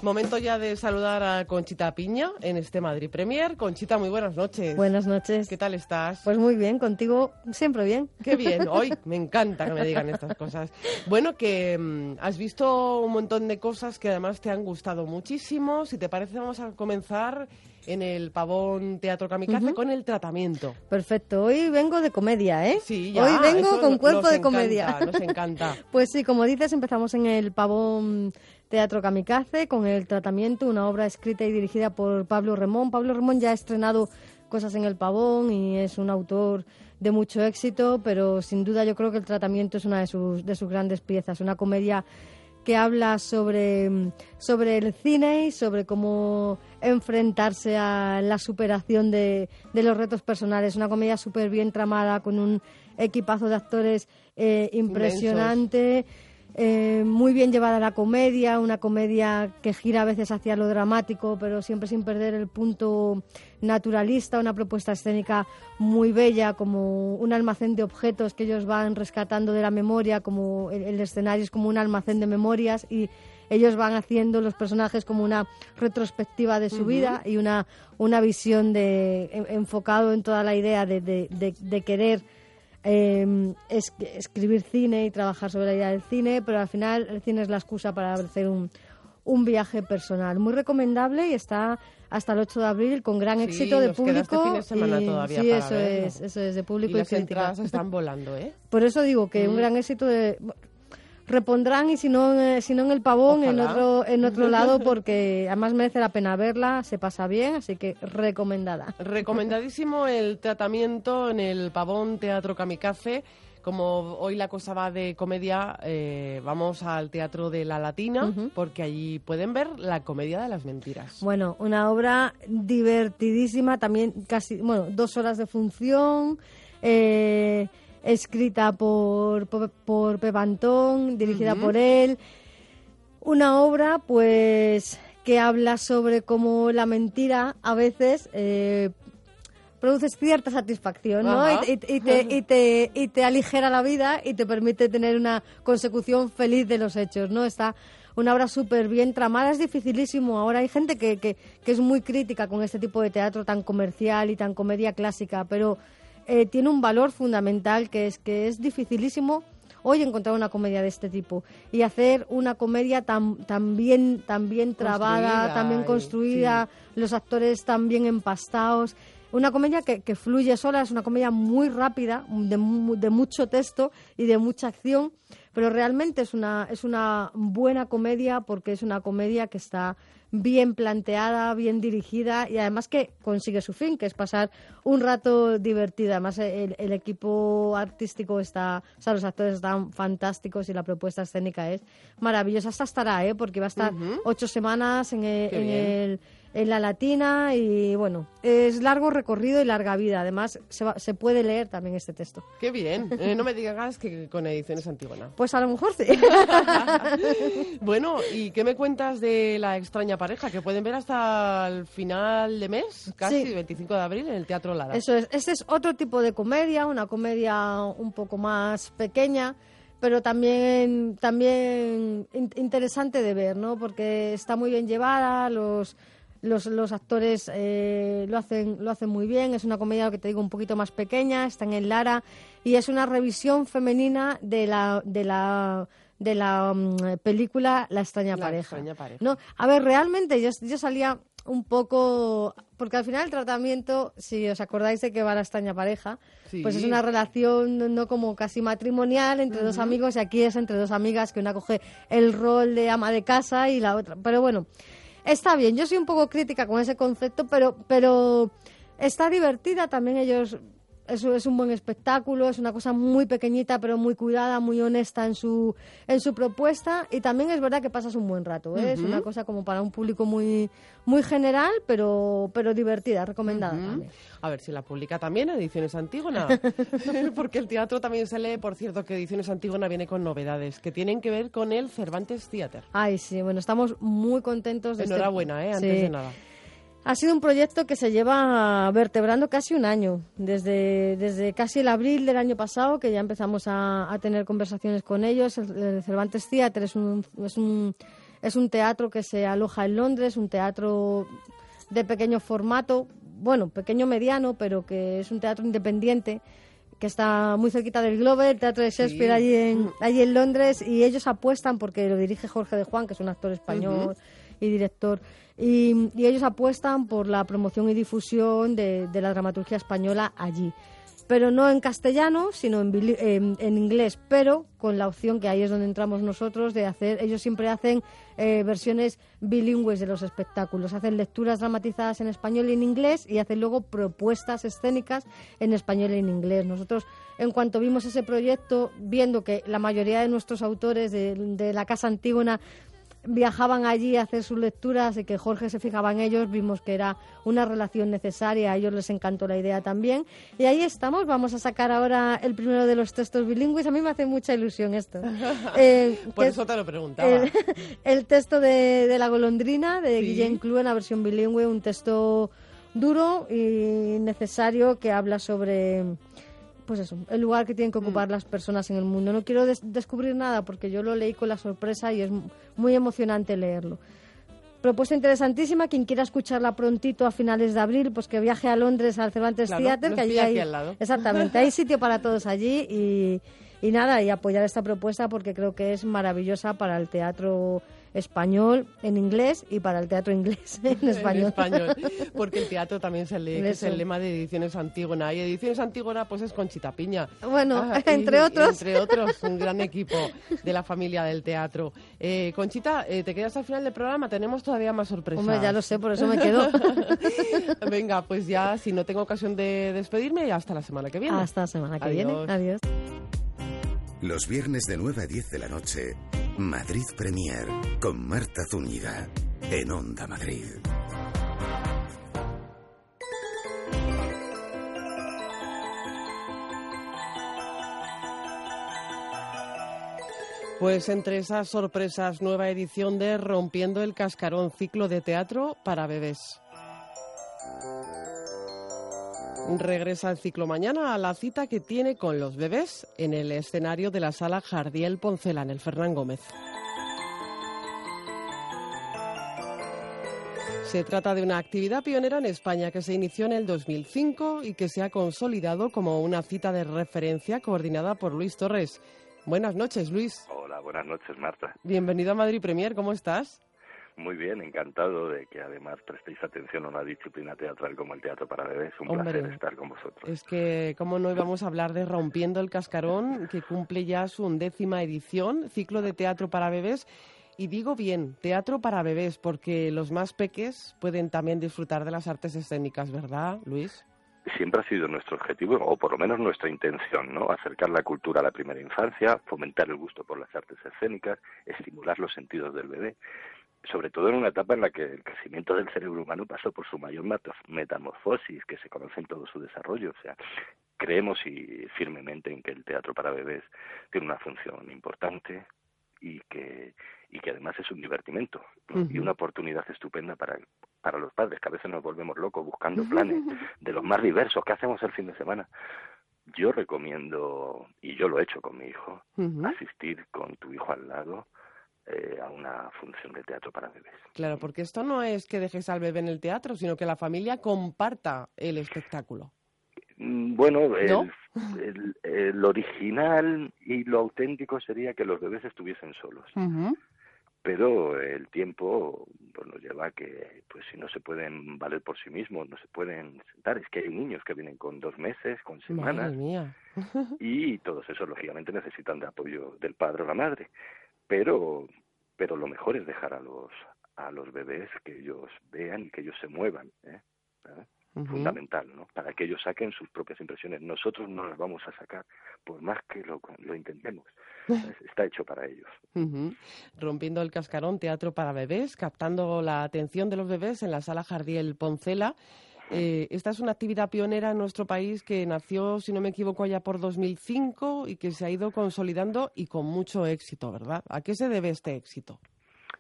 Momento ya de saludar a Conchita Piña en este Madrid Premier. Conchita, muy buenas noches. Buenas noches. ¿Qué tal estás? Pues muy bien, contigo siempre bien. Qué bien, hoy me encanta que me digan estas cosas. Bueno, que mm, has visto un montón de cosas que además te han gustado muchísimo. Si te parece, vamos a comenzar en el Pavón Teatro Kamikaze con el tratamiento. Perfecto, hoy vengo de comedia, ¿eh? Sí, ya, Hoy vengo con cuerpo de comedia. Nos encanta. pues sí, como dices, empezamos en el Pavón Teatro Kamikaze con el tratamiento, una obra escrita y dirigida por Pablo Remón. Pablo Remón ya ha estrenado cosas en el Pavón y es un autor de mucho éxito, pero sin duda yo creo que el tratamiento es una de sus, de sus grandes piezas, una comedia que habla sobre, sobre el cine y sobre cómo enfrentarse a la superación de, de los retos personales. Una comedia súper bien tramada, con un equipazo de actores eh, impresionante. Eh, muy bien llevada la comedia, una comedia que gira a veces hacia lo dramático, pero siempre sin perder el punto naturalista, una propuesta escénica muy bella, como un almacén de objetos que ellos van rescatando de la memoria, como el, escenario es como un almacén de memorias y ellos van haciendo los personajes como una retrospectiva de su vida y una, una visión de, enfocado en toda la idea de, de querer eh, es, escribir cine y trabajar sobre la idea del cine, pero al final el cine es la excusa para hacer un, un viaje personal. Muy recomendable y está hasta el 8 de abril con gran éxito de este público. Fin de todavía sí, eso es, eso es, de público y, y las entradas están volando, ¿eh? Por eso digo que un mm. gran éxito de repondrán y si no, eh, si no en el pavón, en otro, en otro lado, porque además merece la pena verla, se pasa bien, así que recomendada. Recomendadísimo el tratamiento en el pavón Teatro Kamikaze. Como hoy la cosa va de comedia, eh, vamos al Teatro de la Latina, porque allí pueden ver la comedia de las mentiras. Bueno, una obra divertidísima, también casi, bueno, dos horas de función. Eh, escrita por, por, Pepantón, dirigida por él. Una obra, pues, que habla sobre cómo la mentira a veces eh, produce cierta satisfacción, ¿no? Y, te, y, te, y te aligera la vida y te permite tener una consecución feliz de los hechos, ¿no? Está una obra súper bien tramada, es dificilísimo. Ahora hay gente que, que, que es muy crítica con este tipo de teatro tan comercial y tan comedia clásica, pero eh, tiene un valor fundamental que es que es dificilísimo hoy encontrar una comedia de este tipo y hacer una comedia tan, tan bien, tan bien trabada, tan bien construida, los actores tan bien empastados. Una comedia que, que, fluye sola, es una comedia muy rápida, de, de mucho texto y de mucha acción, pero realmente es una, es una buena comedia porque es una comedia que está bien planteada, bien dirigida y además que consigue su fin, que es pasar un rato divertido. Además, el, equipo artístico está, o sea, los actores están fantásticos y la propuesta escénica es maravillosa. Hasta estará, ¿eh? Porque va a estar ocho semanas en el en la latina y bueno, es largo recorrido y larga vida. Además, se, se puede leer también este texto. Qué bien. Eh, no me digas que con ediciones Antígona. Pues a lo mejor sí. bueno, ¿y qué me cuentas de la extraña pareja que pueden ver hasta el final de mes, casi 25 de abril, en el Teatro Lara? Eso es. Este es otro tipo de comedia, una comedia un poco más pequeña pero también también interesante de ver, ¿no? Porque está muy bien llevada, los los, los actores eh, lo, hacen, lo hacen muy bien. Es una comedia, que te digo, un poquito más pequeña. Están en Lara. Y es una revisión femenina de la, de la, de la mm, película La extraña pareja. No, a ver, realmente yo, yo salía un poco porque al final el tratamiento, si os acordáis de que va la extraña pareja, pues es una relación no como casi matrimonial entre dos amigos y aquí es entre dos amigas que una coge el rol de ama de casa y la otra. Pero bueno, está bien. Yo soy un poco crítica con ese concepto, pero, pero está divertida. También ellos eso es un buen espectáculo, es una cosa muy pequeñita pero muy cuidada, muy honesta en su en su propuesta y también es verdad que pasas un buen rato, ¿eh? es una cosa como para un público muy muy general pero pero divertida, recomendada. A ver si la publica también Ediciones Antígona, porque el teatro también se lee, por cierto, que Ediciones Antígona viene con novedades que tienen que ver con el Cervantes Theater. Ay, sí, bueno, estamos muy contentos de este Enhorabuena, ¿eh? Antes de nada. Ha sido un proyecto que se lleva vertebrando casi un año, desde, desde casi el abril del año pasado, que ya empezamos a, tener conversaciones con ellos. El, Cervantes Theatre es un, es, un, es un teatro que se aloja en Londres, un teatro de pequeño formato, bueno, pequeño mediano, pero que es un teatro independiente que está muy cerquita del Globe, el Teatro de Shakespeare allí, en, allí en Londres, y ellos apuestan, porque lo dirige Jorge de Juan, que es un actor español y director, y, ellos apuestan por la promoción y difusión de, la dramaturgia española allí. Pero no en castellano, sino en, en, inglés, pero con la opción que ahí es donde entramos nosotros de hacer, ellos siempre hacen eh, versiones bilingües de los espectáculos, hacen lecturas dramatizadas en español y en inglés y hacen luego propuestas escénicas en español y en inglés. Nosotros, en cuanto vimos ese proyecto, viendo que la mayoría de nuestros autores de, de la Casa Antígona viajaban allí a hacer sus lecturas y que Jorge se fijaba en ellos, vimos que era una relación necesaria, a ellos les encantó la idea también. Y ahí estamos, vamos a sacar ahora el primero de los textos bilingües, a mí me hace mucha ilusión esto. Eh, Por eso te lo preguntaba. El, texto de, La golondrina de Guillén Clou en la versión bilingüe, un texto duro y necesario que habla sobre pues eso, el lugar que tienen que ocupar mm. las personas en el mundo. No quiero descubrir nada porque yo lo leí con la sorpresa y es muy emocionante leerlo. Propuesta interesantísima, quien quiera escucharla prontito a finales de abril, pues que viaje a Londres al Cervantes Theatre, que allí hay, exactamente, hay sitio para todos allí y, y nada, y apoyar esta propuesta porque creo que es maravillosa para el teatro español en inglés y para el teatro inglés en español. porque el teatro también se lee, que es el lema de Ediciones Antígona. Y Ediciones Antígona pues es Conchita Piña. Bueno, ah, entre otros. Entre otros, un gran equipo de la familia del teatro. Eh, Conchita, eh, te quedas al final del programa, tenemos todavía más sorpresas. Hombre, ya lo sé, por eso me quedo. Venga, pues ya, si no tengo ocasión de despedirme, hasta la semana que viene. Hasta la semana que viene. Adiós. Los viernes de 9 a 10 de la noche, Madrid Premier, con Marta Zúñiga, en Onda Madrid. Pues entre esas sorpresas, nueva edición de Rompiendo el Cascarón, ciclo de teatro para bebés. Regresa el ciclo mañana a la cita que tiene con los bebés en el escenario de la sala Jardiel en el Fernán Gómez. Se trata de una actividad pionera en España que se inició en el 2005 y que se ha consolidado como una cita de referencia coordinada por Luis Torres. Buenas noches, Luis. Hola, buenas noches, Marta. Bienvenido a Madrid Premier, ¿cómo estás? Muy bien, encantado de que además prestéis atención a una disciplina teatral como el teatro para bebés. Un placer estar con vosotros. Es que, ¿cómo no íbamos a hablar de Rompiendo el Cascarón, que cumple ya su undécima edición, ciclo de teatro para bebés? Y digo bien, teatro para bebés, porque los más peques pueden también disfrutar de las artes escénicas, ¿verdad, Luis? siempre ha sido nuestro objetivo, o por lo menos nuestra intención, ¿no? Acercar la cultura a la primera infancia, fomentar el gusto por las artes escénicas, estimular los sentidos del bebé sobre todo en una etapa en la que el crecimiento del cerebro humano pasó por su mayor metamorfosis, que se conoce en todo su desarrollo. O sea, creemos y firmemente en que el teatro para bebés tiene una función importante y que y que además es un divertimento y una oportunidad estupenda para para los padres que a veces nos volvemos locos buscando planes de los más diversos. ¿qué hacemos el fin de semana yo recomiendo y yo lo he hecho con mi hijo asistir con tu hijo al lado eh, a una función de teatro para bebés. Claro, porque esto no es que dejes al bebé en el teatro, sino que la familia comparta el espectáculo. Mm, bueno, el, original y lo auténtico sería que los bebés estuviesen solos. Pero el tiempo pues, nos lleva a que, pues si no se pueden valer por sí mismos, no se pueden sentar. Es que hay niños que vienen con dos meses, con semanas. y todos esos, lógicamente, necesitan de apoyo del padre o la madre pero pero lo mejor es dejar a los a los bebés que ellos vean y que ellos se muevan ¿eh? fundamental, ¿no? Para que ellos saquen sus propias impresiones. Nosotros no las vamos a sacar, por más que lo, lo intentemos. Está hecho para ellos. Rompiendo el cascarón, teatro para bebés, captando la atención de los bebés en la sala Jardiel Poncela. Eh, esta es una actividad pionera en nuestro país que nació, si no me equivoco, allá por 2005 y que se ha ido consolidando y con mucho éxito, ¿verdad? ¿A qué se debe este éxito?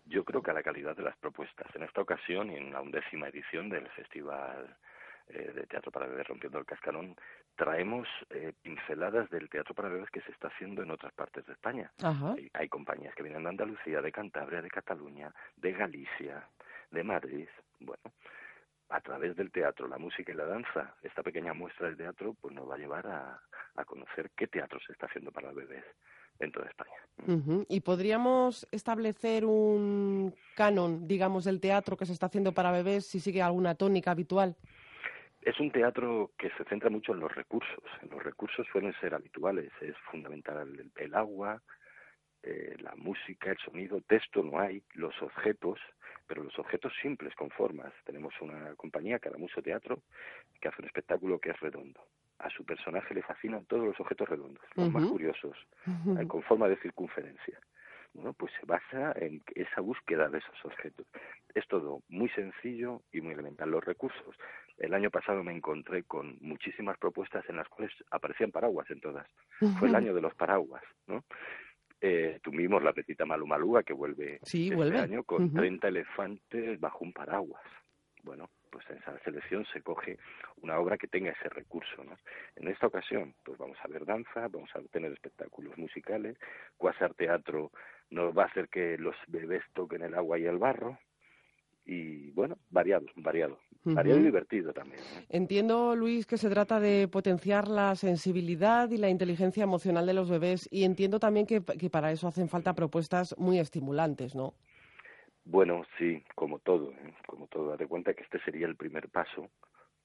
Yo creo que a la calidad de las propuestas. En esta ocasión en la undécima edición del Festival eh, de Teatro para Bebés Rompiendo el Cascarón, traemos eh, pinceladas del teatro para bebés que se está haciendo en otras partes de España. Hay, hay, compañías que vienen de Andalucía, de Cantabria, de Cataluña, de Galicia, de Madrid. Bueno, a través del teatro, la música y la danza, esta pequeña muestra de teatro pues nos va a llevar a, a conocer qué teatro se está haciendo para bebés en toda España. ¿Y podríamos establecer un canon, digamos, del teatro que se está haciendo para bebés si sigue alguna tónica habitual? Es un teatro que se centra mucho en los recursos. Los recursos suelen ser habituales. Es fundamental el, agua, eh, la música, el sonido, texto no hay, los objetos, pero los objetos simples con formas. Tenemos una compañía, Caramuso Teatro, que hace un espectáculo que es redondo a su personaje le fascinan todos los objetos redondos, los más curiosos, eh, con forma de circunferencia. Bueno, pues se basa en esa búsqueda de esos objetos. Es todo muy sencillo y muy elemental. Los recursos. El año pasado me encontré con muchísimas propuestas en las cuales aparecían paraguas en todas. Fue el año de los paraguas, ¿no? Eh, tuvimos la petita Malumalúa que vuelve sí, este año con 30 elefantes bajo un paraguas. Bueno, pues en esa selección se coge una obra que tenga ese recurso. ¿no? En esta ocasión, pues vamos a ver danza, vamos a tener espectáculos musicales, Quasar Teatro nos va a hacer que los bebés toquen el agua y el barro, y bueno, variado, variado. Variado y divertido también. Entiendo, Luis, que se trata de potenciar la sensibilidad y la inteligencia emocional de los bebés y entiendo también que, que para eso hacen falta propuestas muy estimulantes, ¿no? Bueno, sí, como todo, ¿eh? como todo. Date cuenta que este sería el primer paso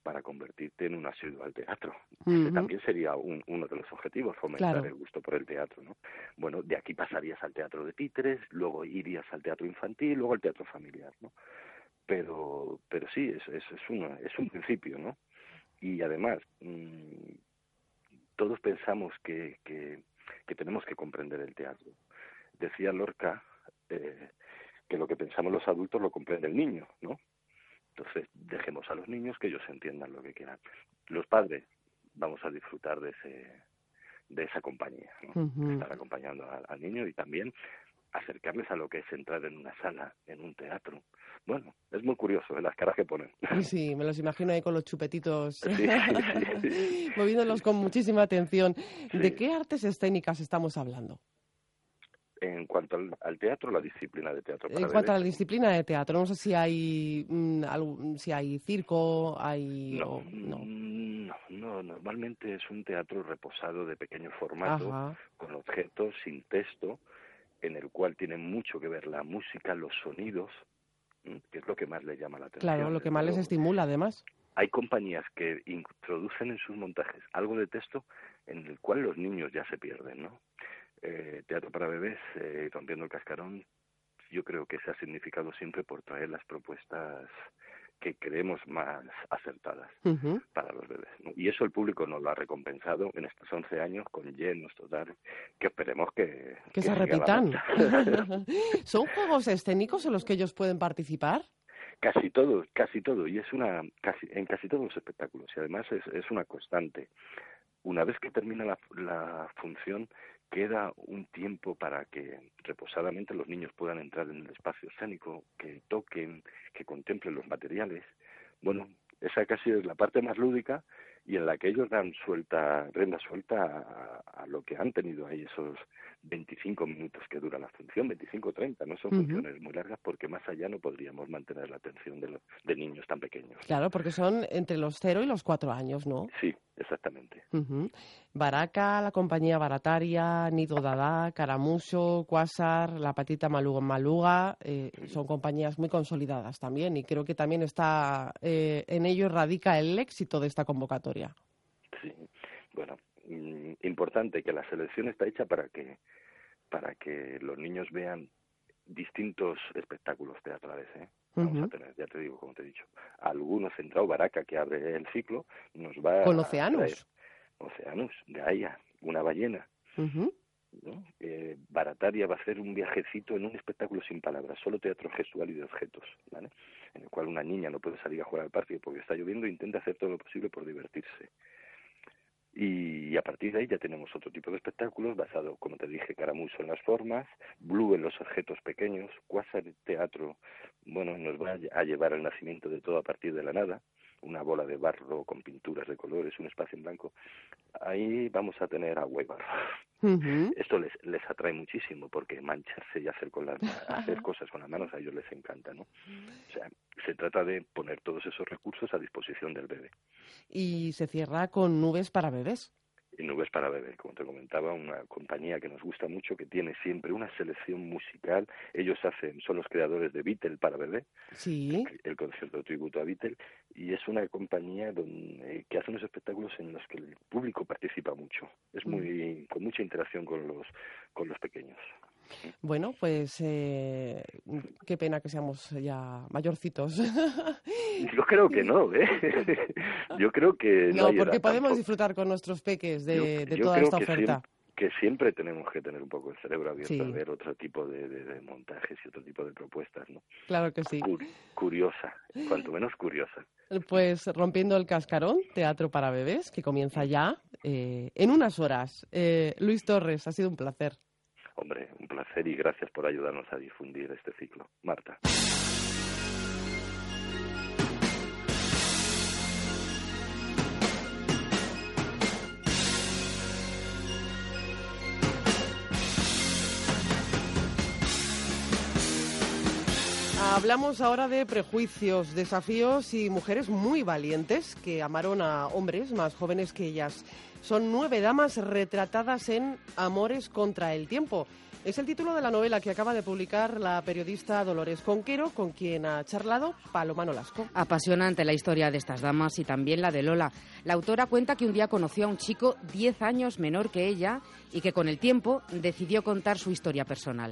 para convertirte en un asiduo al teatro. Este también sería uno de los objetivos, fomentar el gusto por el teatro, ¿no? Bueno, de aquí pasarías al teatro de títeres, luego irías al teatro infantil, luego al teatro familiar, ¿no? Pero, pero sí, es, es, es, una, es un principio, ¿no? Y además, mmm, todos pensamos que, que, que tenemos que comprender el teatro. Decía Lorca, eh, que lo que pensamos los adultos lo comprende el niño, ¿no? Entonces, dejemos a los niños que ellos entiendan lo que quieran. Los padres vamos a disfrutar de ese de esa compañía, ¿no? estar acompañando al, niño y también acercarles a lo que es entrar en una sala, en un teatro. Bueno, es muy curioso ¿eh? las caras que ponen. Sí, me los imagino ahí con los chupetitos, moviéndolos con muchísima atención. ¿De qué artes escénicas estamos hablando? En cuanto al, teatro, la disciplina de teatro. en cuanto a la disciplina de teatro, no sé si hay mm, si hay circo, hay no, no, no, normalmente es un teatro reposado de pequeño formato, con objetos sin texto, en el cual tiene mucho que ver la música, los sonidos, que es lo que más le llama la atención. Claro, lo que más les estimula, además. Hay compañías que introducen en sus montajes algo de texto en el cual los niños ya se pierden, ¿no? Eh, teatro para bebés, eh, rompiendo el cascarón, yo creo que se ha significado siempre por traer las propuestas que creemos más acertadas para los bebés. Y eso el público nos lo ha recompensado en estos 11 años con llenos total, que esperemos que... Que, se repitan. ¿Son juegos escénicos en los que ellos pueden participar? Casi todo, casi todo, y es una, casi, en casi todos los espectáculos, y además es, es una constante. Una vez que termina la, la función, queda un tiempo para que reposadamente los niños puedan entrar en el espacio escénico, que toquen, que contemplen los materiales. Bueno, esa casi es la parte más lúdica y en la que ellos dan suelta, renda suelta a, lo que han tenido ahí esos 25 minutos que dura la función, 25 o 30, no son funciones muy largas porque más allá no podríamos mantener la atención de, los, de niños tan pequeños. Claro, porque son entre los 0 y los 4 años, ¿no? Sí, exactamente. Baraca, la compañía barataria, Nido Dada, Caramuso, Quasar, La Patita Maluga, Maluga, eh, son compañías muy consolidadas también y creo que también está eh, en ello radica el éxito de esta convocatoria. Sí, bueno, mm, importante que la selección está hecha para que para que los niños vean distintos espectáculos teatrales, ¿eh? Vamos a tener, ya te digo, como te he dicho, alguno centrado, Baraca, que abre el ciclo, nos va Con a Oceanus. Oceanus, Gaia, una ballena. ¿no? Eh, Barataria va a hacer un viajecito en un espectáculo sin palabras, solo teatro gestual y de objetos, ¿vale? En el cual una niña no puede salir a jugar al parque porque está lloviendo e intenta hacer todo lo posible por divertirse. Y, a partir de ahí ya tenemos otro tipo de espectáculos basado, como te dije, Caramuso en las formas, Blue en los objetos pequeños, Quasar Teatro, bueno, nos va a llevar al nacimiento de todo a partir de la nada, una bola de barro con pinturas de colores, un espacio en blanco. Ahí vamos a tener agua y barro. Esto les, les atrae muchísimo porque mancharse y hacer, con las, hacer cosas con las manos a ellos les encanta, ¿no? O sea, se trata de poner todos esos recursos a disposición del bebé. Y se cierra con nubes para bebés y Nubes para Bebé, como te comentaba, una compañía que nos gusta mucho, que tiene siempre una selección musical. Ellos hacen, son los creadores de Beatle para Bebé, sí. el, concierto tributo a Beatle, y es una compañía donde, que hace unos espectáculos en los que el público participa mucho. Es muy, con mucha interacción con los, con los pequeños. Bueno, pues eh, qué pena que seamos ya mayorcitos. Yo creo que no, ¿eh? Yo creo que no. porque podemos disfrutar con nuestros peques de, toda esta oferta. que siempre tenemos que tener un poco el cerebro abierto a ver otro tipo de, montajes y otro tipo de propuestas, ¿no? Claro que sí. curiosa, cuanto menos curiosa. Pues Rompiendo el Cascarón, teatro para bebés, que comienza ya eh, en unas horas. Eh, Luis Torres, ha sido un placer. Hombre, un placer y gracias por ayudarnos a difundir este ciclo. Marta. Hablamos ahora de prejuicios, desafíos y mujeres muy valientes que amaron a hombres más jóvenes que ellas. Son nueve damas retratadas en Amores contra el tiempo. Es el título de la novela que acaba de publicar la periodista Dolores Conquero, con quien ha charlado Paloma Nolasco. Apasionante la historia de estas damas y también la de Lola. La autora cuenta que un día conoció a un chico diez años menor que ella y que con el tiempo decidió contar su historia personal.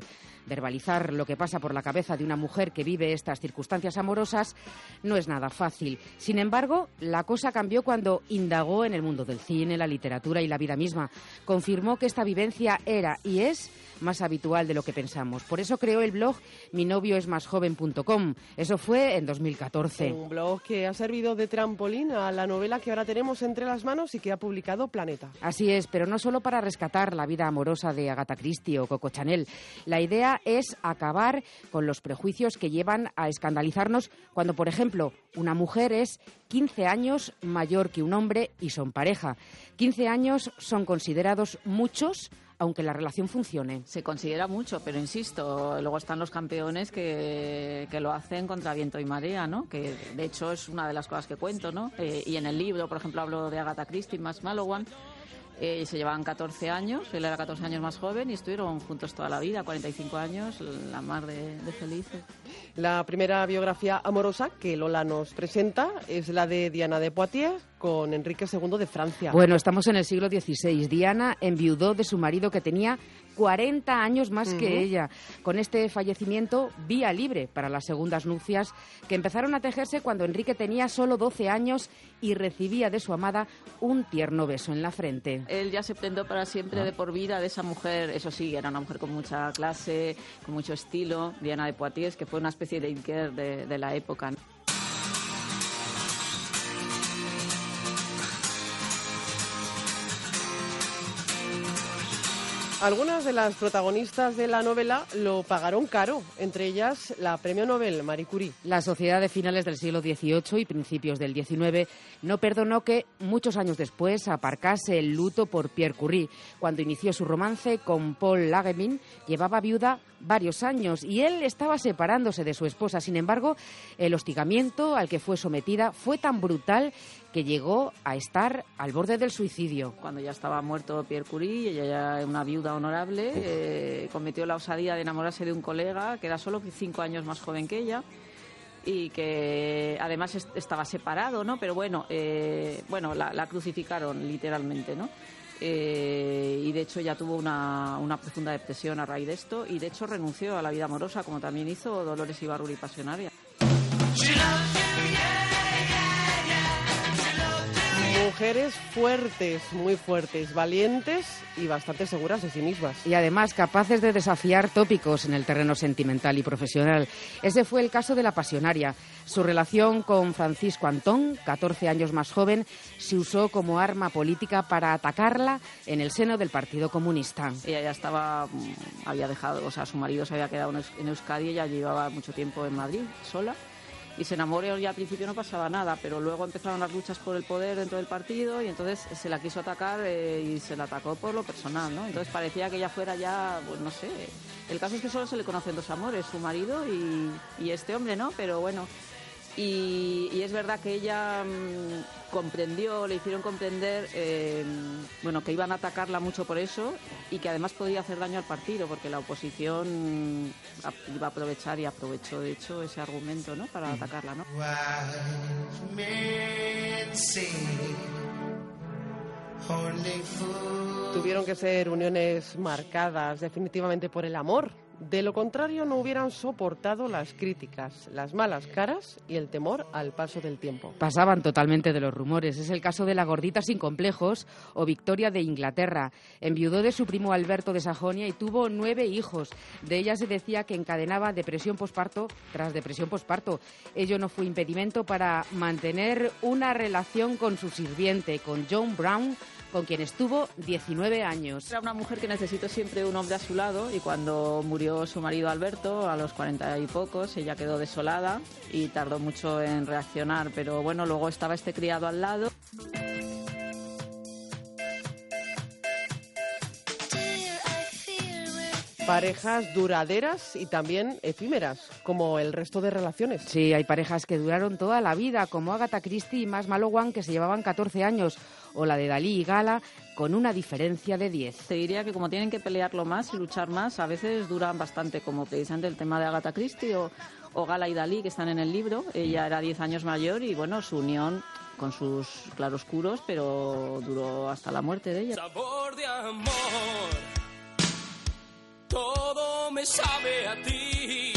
Verbalizar lo que pasa por la cabeza de una mujer que vive estas circunstancias amorosas no es nada fácil. Sin embargo, la cosa cambió cuando indagó en el mundo del cine, la literatura y la vida misma. Confirmó que esta vivencia era y es más habitual de lo que pensamos. Por eso creó el blog mi novio es más joven.com. Eso fue en 2014. Un blog que ha servido de trampolín a la novela que ahora tenemos entre las manos y que ha publicado Planeta. Así es, pero no solo para rescatar la vida amorosa de Agatha Christie o Coco Chanel. La idea es acabar con los prejuicios que llevan a escandalizarnos cuando, por ejemplo, una mujer es 15 años mayor que un hombre y son pareja. 15 años son considerados muchos aunque la relación funcione. Se considera mucho, pero insisto, luego están los campeones que, que lo hacen contra viento y marea, ¿no? Que de hecho es una de las cosas que cuento, ¿no? Eh, y en el libro, por ejemplo, hablo de Agatha Christie, más Malowan, eh, se llevaban 14 años, él era 14 años más joven y estuvieron juntos toda la vida, 45 años, la mar de, de, felices. La primera biografía amorosa que Lola nos presenta es la de Diana de Poitiers con Enrique II de Francia. Bueno, estamos en el siglo XVI. Diana enviudó de su marido que tenía 40 años más que ella. Con este fallecimiento, vía libre para las segundas nupcias que empezaron a tejerse cuando Enrique tenía solo 12 años y recibía de su amada un tierno beso en la frente. Él ya se prendó para siempre de por vida de esa mujer, eso sí, era una mujer con mucha clase, con mucho estilo, Diana de Poitiers, que fue una especie de Inker de, de la época. Algunas de las protagonistas de la novela lo pagaron caro, entre ellas la premio Nobel Marie Curie. La sociedad de finales del siglo XVIII y principios del XIX no perdonó que, muchos años después, aparcase el luto por Pierre Curie. Cuando inició su romance con Paul Lagemin, llevaba viuda varios años y él estaba separándose de su esposa. Sin embargo, el hostigamiento al que fue sometida fue tan brutal que llegó a estar al borde del suicidio. Cuando ya estaba muerto Pierre Curie, ella ya era una viuda honorable, eh, cometió la osadía de enamorarse de un colega que era solo cinco años más joven que ella y que además estaba separado, ¿no? Pero bueno, eh, bueno, la, crucificaron literalmente, ¿no? Eh, y de hecho ya tuvo una, una, profunda depresión a raíz de esto y de hecho renunció a la vida amorosa como también hizo Dolores Ibarruri Pasionaria. Mujeres fuertes, muy fuertes, valientes y bastante seguras de sí mismas. Y además capaces de desafiar tópicos en el terreno sentimental y profesional. Ese fue el caso de la pasionaria. Su relación con Francisco Antón, 14 años más joven, se usó como arma política para atacarla en el seno del Partido Comunista. Ella ya estaba, mm, había dejado, o sea, su marido se había quedado en Euskadi y ella llevaba mucho tiempo en Madrid sola y se enamoró y al principio no pasaba nada, pero luego empezaron las luchas por el poder dentro del partido y entonces se la quiso atacar eh, y se la atacó por lo personal, ¿no? Entonces parecía que ella fuera ya, pues no sé, el caso es que solo se le conocen dos amores, su marido y, y este hombre, ¿no? Pero bueno, y, es verdad que ella mm, comprendió, le hicieron comprender, eh, bueno, que iban a atacarla mucho por eso y que además podía hacer daño al partido, porque la oposición iba a aprovechar y aprovechó, de hecho, ese argumento, ¿no? Para atacarla, ¿no? Tuvieron que ser uniones marcadas definitivamente por el amor de lo contrario, no hubieran soportado las críticas, las malas caras y el temor al paso del tiempo. Pasaban totalmente de los rumores. Es el caso de la gordita sin complejos o Victoria de Inglaterra. Enviudó de su primo Alberto de Sajonia y tuvo nueve hijos. De ella se decía que encadenaba depresión posparto tras depresión posparto. Ello no fue impedimento para mantener una relación con su sirviente, con John Brown, con quien estuvo 19 años. Era una mujer que necesitó siempre un hombre a su lado y cuando murió su marido Alberto a los 40 y pocos, ella quedó desolada y tardó mucho en reaccionar, pero bueno, luego estaba este criado al lado. parejas duraderas y también efímeras, como el resto de relaciones. Sí, hay parejas que duraron toda la vida, como Agatha Christie y Mas Malowan, que se llevaban 14 años, o la de Dalí y Gala, con una diferencia de 10. Te diría que como tienen que pelearlo más y luchar más, a veces duran bastante, como precisamente el tema de Agatha Christie o, o Gala y Dalí, que están en el libro. Ella era 10 años mayor y, bueno, su unión con sus claroscuros, pero duró hasta la muerte de ella. Sabor de amor todo me sabe a ti.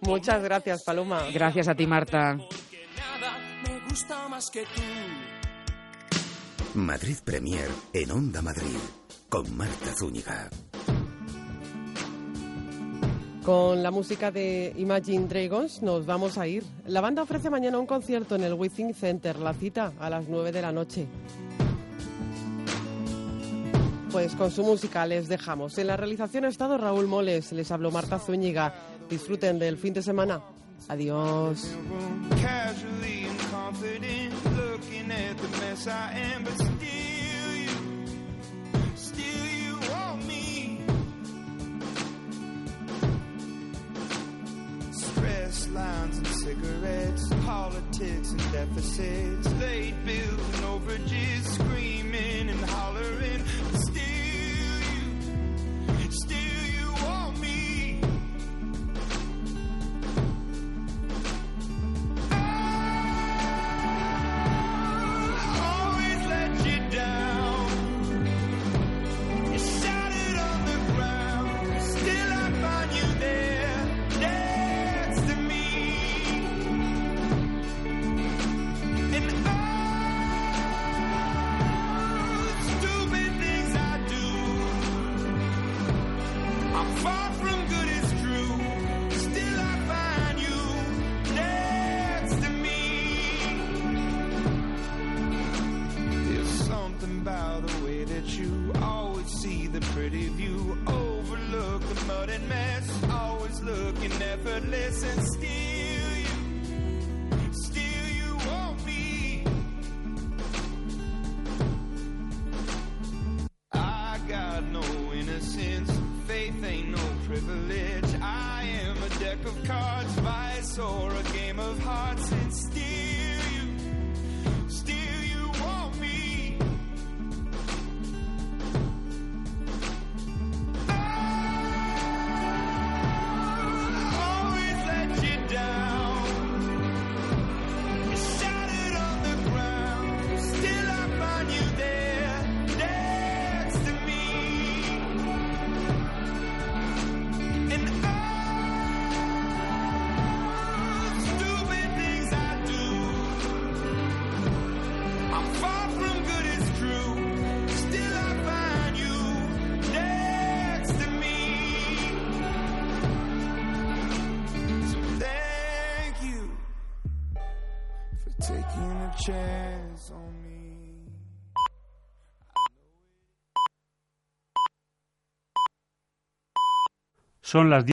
Muchas gracias, Paloma. Gracias a ti, Marta. Madrid Premier en Onda Madrid con Marta Zúñiga. Con la música de Imagine Dragons nos vamos a ir. La banda ofrece mañana un concierto en el Withing Center, la cita a las 9 de la noche. Pues con su música les dejamos. En la realización ha estado Raúl Moles, les habló Marta Zúñiga. Disfruten del fin de semana. Adiós. looking at the mess I am, but still you, still you want me. Stress lines and cigarettes, politics and deficits, late bills and overages, screaming and hollering. Son las